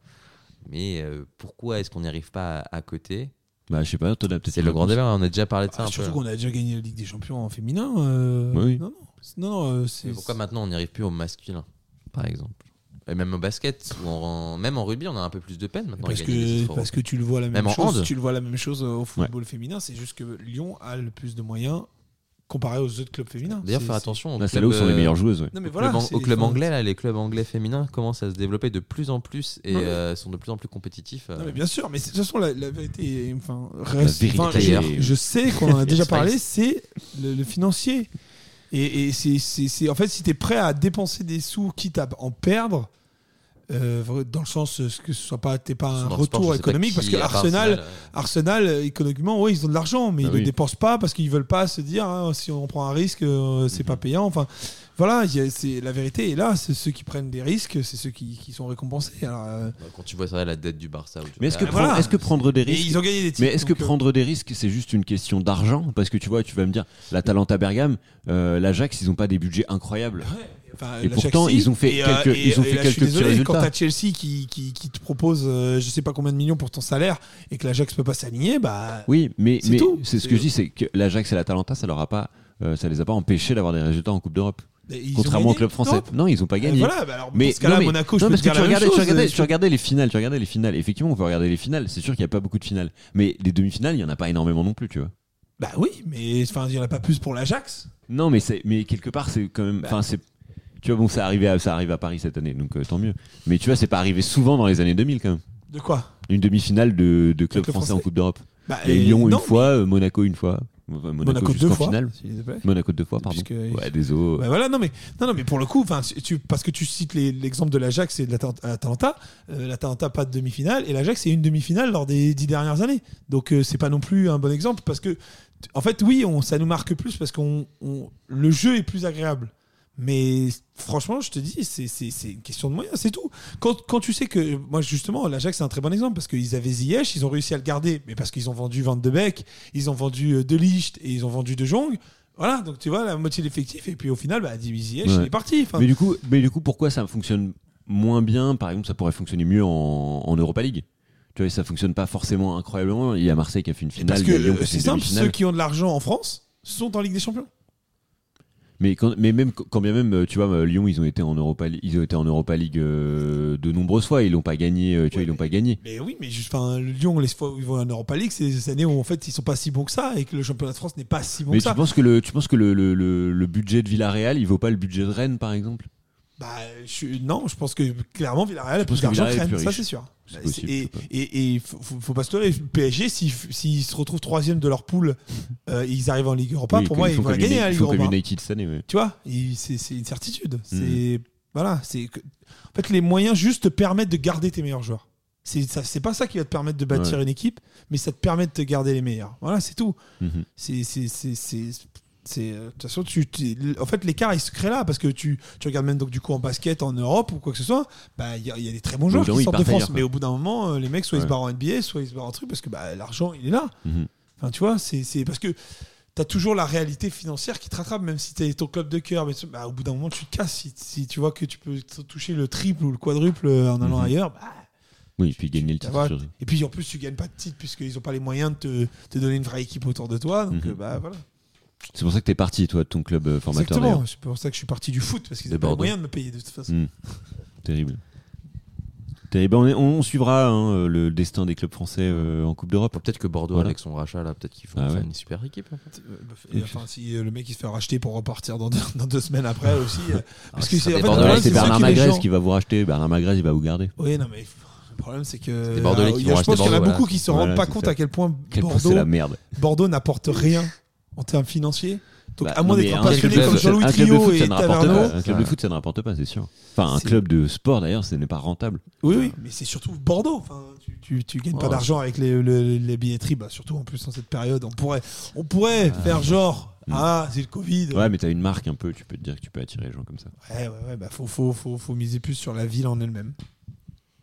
mais euh, pourquoi est-ce qu'on n'y arrive pas à, à côté? Bah, je sais pas, peut-être. C'est le grand débat, on a déjà parlé de ça Ah, un surtout peu. qu'on a déjà gagné la Ligue des Champions en féminin. euh, Oui. Non, non. Non, non, euh, c'est. Mais pourquoi maintenant on n'y arrive plus au masculin, par exemple? Et même au basket, ou en, même en rugby, on a un peu plus de peine maintenant. à parce gagner des que, titres parce que tu le vois la même, Même en chose. Tu le vois la même chose au football féminin. C'est juste que Lyon a le plus de moyens comparé aux autres clubs féminins. D'ailleurs, faire attention. Là, c'est clubs, là où sont les meilleures joueuses, ouais. Non, mais Au voilà. club, au anglais, là, les clubs anglais féminins commencent à se développer de plus en plus et euh, sont de plus en plus compétitifs. euh. Non, mais bien sûr, mais de toute façon, la, la vérité, enfin, reste. vérité enfin, d'ailleurs. je, je sais qu'on en a déjà parlé, c'est le, le financier. Et, et c'est- en fait, si tu es prêt à dépenser des sous, quitte à en perdre, euh, dans le sens euh, que ce soit pas, t'aies pas un Dans le sport, retour économique, parce que Arsenal, Arsenal, euh, Arsenal, économiquement, oui, ils ont de l'argent, mais Ah ils oui. ne dépensent pas parce qu'ils veulent pas se dire hein, si on prend un risque, euh, c'est Mhm. pas payant. Enfin, voilà, c'est la vérité. Et là, c'est ceux qui prennent des risques, c'est ceux qui, qui sont récompensés. Alors, euh, bah, Quand tu vois ça, la dette du Barça. Mais est-ce que, voilà. prendre, est-ce que prendre des et risques ils ont gagné des titres. Mais est-ce que euh, prendre des risques, c'est juste une question d'argent Parce que tu vois, tu vas me dire, la Talenta Bergame, euh, l'Ajax, ils n'ont pas des budgets incroyables. Enfin, Et pourtant, ils ont fait Et, quelques- et- ils ont et fait là, petits désolé, Quand résultats. t'as Chelsea qui, qui, qui te propose euh, je sais pas combien de millions pour ton salaire et que l'Ajax peut pas s'aligner, bah. Oui, mais C'est c'est ce que je dis, c'est que l'Ajax et la Talenta, ça leur a pas, euh, ça les a pas empêchés d'avoir des résultats en Coupe d'Europe. Contrairement au club français. Non, ils ont pas Euh, gagné. Voilà, bah alors, Mais dans ce cas-là, non, mais- Monaco, je non, peux parce te que dire tu la même regardais, tu chose, regardais, euh, tu regardais les finales, tu regardais les finales. Effectivement, on peut regarder les finales. C'est sûr qu'il n'y a pas beaucoup de finales, mais les demi-finales, il y en a pas énormément non plus, tu vois. Bah oui, mais enfin, il y en a pas plus pour l'Ajax. Non, mais c'est, mais quelque part, c'est quand même, Bah. c'est, tu vois, bon, ça arrive à, ça arrive à Paris cette année, donc euh, tant mieux. Mais tu vois, c'est pas arrivé souvent dans les années 2000 quand même. De quoi? Une demi-finale de, de club français, en. Coupe d'Europe. bah, euh, Lyon non, une fois, euh, Monaco une fois, Enfin, Monaco, Monaco deux fois. finale. Monaco deux fois, pardon. Puisque- Ouais, désolé. Bah voilà, non mais, non, non, mais pour le coup, tu, parce que tu cites l'exemple de l'Ajax et de l'Ata- l'Atalanta, euh, l'Atalanta pas de demi-finale et l'Ajax c'est une demi-finale lors des dix dernières années. Donc euh, c'est pas non plus un bon exemple parce que, en fait, oui, on, ça nous marque plus parce on- le jeu est plus agréable. Mais franchement, je te dis, c'est- une question de moyens, c'est tout. Quand, quand tu sais que, moi justement, l'Ajax c'est un très bon exemple parce qu'ils avaient Ziyech, ils ont réussi à le garder, mais parce qu'ils ont vendu Van de Beek, ils ont vendu euh, De Ligt et ils ont vendu De Jong. Voilà, donc tu vois, la moitié de l'effectif, et puis au final, bah, Ziyech, Ouais. il est parti. Mais du coup, mais du coup, pourquoi ça fonctionne moins bien? Par exemple, ça pourrait fonctionner mieux en, en Europa League. Tu vois, ça fonctionne pas forcément incroyablement. Il y a Marseille qui a fait une finale, parce que euh, c'est simple, ceux qui ont de l'argent en France sont en Ligue des Champions. Mais, quand, mais même quand bien même, euh, tu vois, euh, Lyon, ils ont été en Europa, ils ont été en Europa League euh, de nombreuses fois. Ils l'ont pas gagné. tu vois, ils l'ont pas gagné. Mais oui, mais juste, enfin, Lyon, les fois où ils vont en Europa League, c'est des années où en fait ils sont pas si bons que ça et que le championnat de France n'est pas si bon mais que tu ça. penses que le, tu penses que le, le, le, le budget de Villarreal, il vaut pas le budget de Rennes, par exemple? Bah, je non, je pense que clairement Villarreal a plus d'argent que Rennes, ça c'est sûr. Bah, possible, et et, et faut, pas se leurrer, le PSG, s'ils s'ils se retrouvent troisième de leur poule, euh, et ils arrivent en Ligue Europa, Oui, pour moi ils vont la gagner Uni- la Ligue Europa. United cette année. ouais. Tu vois, c'est une certitude. Mm. C'est voilà, c'est en fait les moyens juste te permettent de garder tes meilleurs joueurs. C'est pas ça qui va te permettre de bâtir Ouais. une équipe, mais ça te permet de te garder les meilleurs. Voilà, c'est tout. Mhm. C'est c'est c'est euh, de toute façon tu, tu- en fait l'écart il se crée là parce que tu, tu regardes même donc du coup en basket en Europe ou quoi que ce soit bah il y, a- il y a des très bons joueurs qui oui, sortent de France mais au bout d'un moment euh, les mecs soit ils se barrent en NBA soit ils se barrent en truc parce que bah, l'argent il est là Mhm. Enfin, tu vois, c'est c'est parce que tu as toujours la réalité financière qui te rattrape, même si tu es ton club de cœur. Mais bah, au bout d'un moment, tu te casses. Si, si tu vois que tu peux toucher le triple ou le quadruple euh, en allant Mhm. ailleurs, bah, Oui, puis gagner le titre. et puis en plus, tu gagnes pas de titre puisqu'ils ont pas les moyens de te, te donner une vraie équipe autour de toi. Donc, Mhm. bah voilà. C'est pour ça que t'es parti, toi, de ton club euh, formateur. Exactement. C'est pour ça que je suis parti du foot parce qu'ils n'ont pas moyens de me payer de toute façon. Hmm. Terrible. Terrible. On, est- on suivra hein, euh, le destin des clubs français euh, en Coupe d'Europe. Peut-être que Bordeaux, Voilà. avec son rachat, là, peut-être qu'ils font Ah faire ouais. une super équipe. en fait. Euh, bah, Et enfin, si euh, le mec il se fait racheter pour repartir dans deux, dans deux semaines après aussi. euh, parce Ah, que ça c'est en des fait, le Bordelais, problème, c'est c'est Bernard que les Magrez gens- qui va vous racheter. Bernard Magrez, il va vous garder. Oui, non, mais le problème, c'est que. des Bordelais qui il y a- vont je pense racheter qu'il y en a Bordeaux, beaucoup voilà. qui se Voilà, rendent pas c'est compte ça. à quel point Quel point Bordeaux, c'est la merde. Bordeaux n'apporte rien en termes financiers. Donc, Bah, à moins d'être passionné club- comme Jean-Louis Trio et Taverneau. Un club de foot, ça ne rapporte pas, c'est sûr. Enfin, un club de sport, d'ailleurs, ce n'est pas rentable. Oui, oui, mais c'est surtout Bordeaux. Enfin, tu, tu, tu gagnes pas d'argent avec les, le- les billetteries, bah, surtout en plus dans cette période. On pourrait, on pourrait faire genre, Mm. ah, c'est le Covid. Ouais, mais t'as une marque un peu, tu peux te dire que tu peux attirer les gens comme ça. Ouais, ouais, ouais, bah faut, faut, faut, faut miser plus sur la ville en elle-même.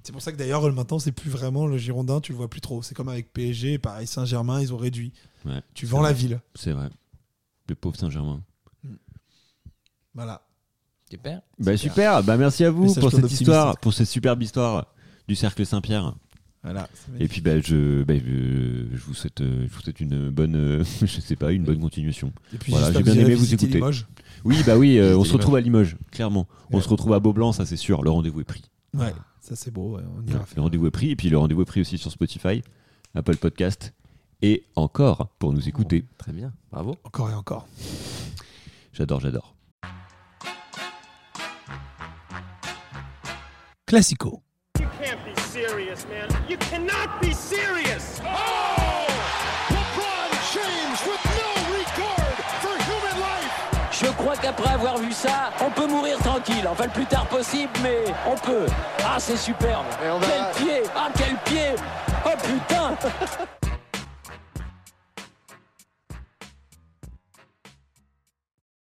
C'est pour ça que d'ailleurs, maintenant, c'est plus vraiment le Girondin, tu le vois plus trop. C'est comme avec PSG, pareil, Saint-Germain, ils ont réduit. Ouais, Tu vends la vrai. ville. C'est vrai. Le pauvre Saint-Germain. Voilà. Super. Bah super, bah merci à vous Message pour cette histoire, pour cette superbe histoire du cercle Saint-Pierre. Voilà. Et puis bah je, bah, je, je vous souhaite, euh, je vous souhaite une bonne, euh, je sais pas, une bonne continuation. Et puis Voilà, j'ai bien aimé vous écouter. Limoges. Oui bah oui, euh, on se retrouve à Limoges, clairement. On Ouais. se retrouve à Beaublanc, ça c'est sûr. Le rendez-vous est pris. Ouais, ça c'est beau, ouais, on ira Le faire. rendez-vous est pris et puis le rendez-vous est pris aussi sur Spotify, Apple Podcast et encore pour nous écouter. Très bien. Bravo. Encore et encore. J'adore, j'adore. Classico. You can't be serious, man. You cannot be serious. LeBron qu'après avoir vu ça, on peut mourir tranquille. Enfin, le plus tard possible, mais on peut. Ah, c'est superbe. Quel pied Ah, quel pied Oh putain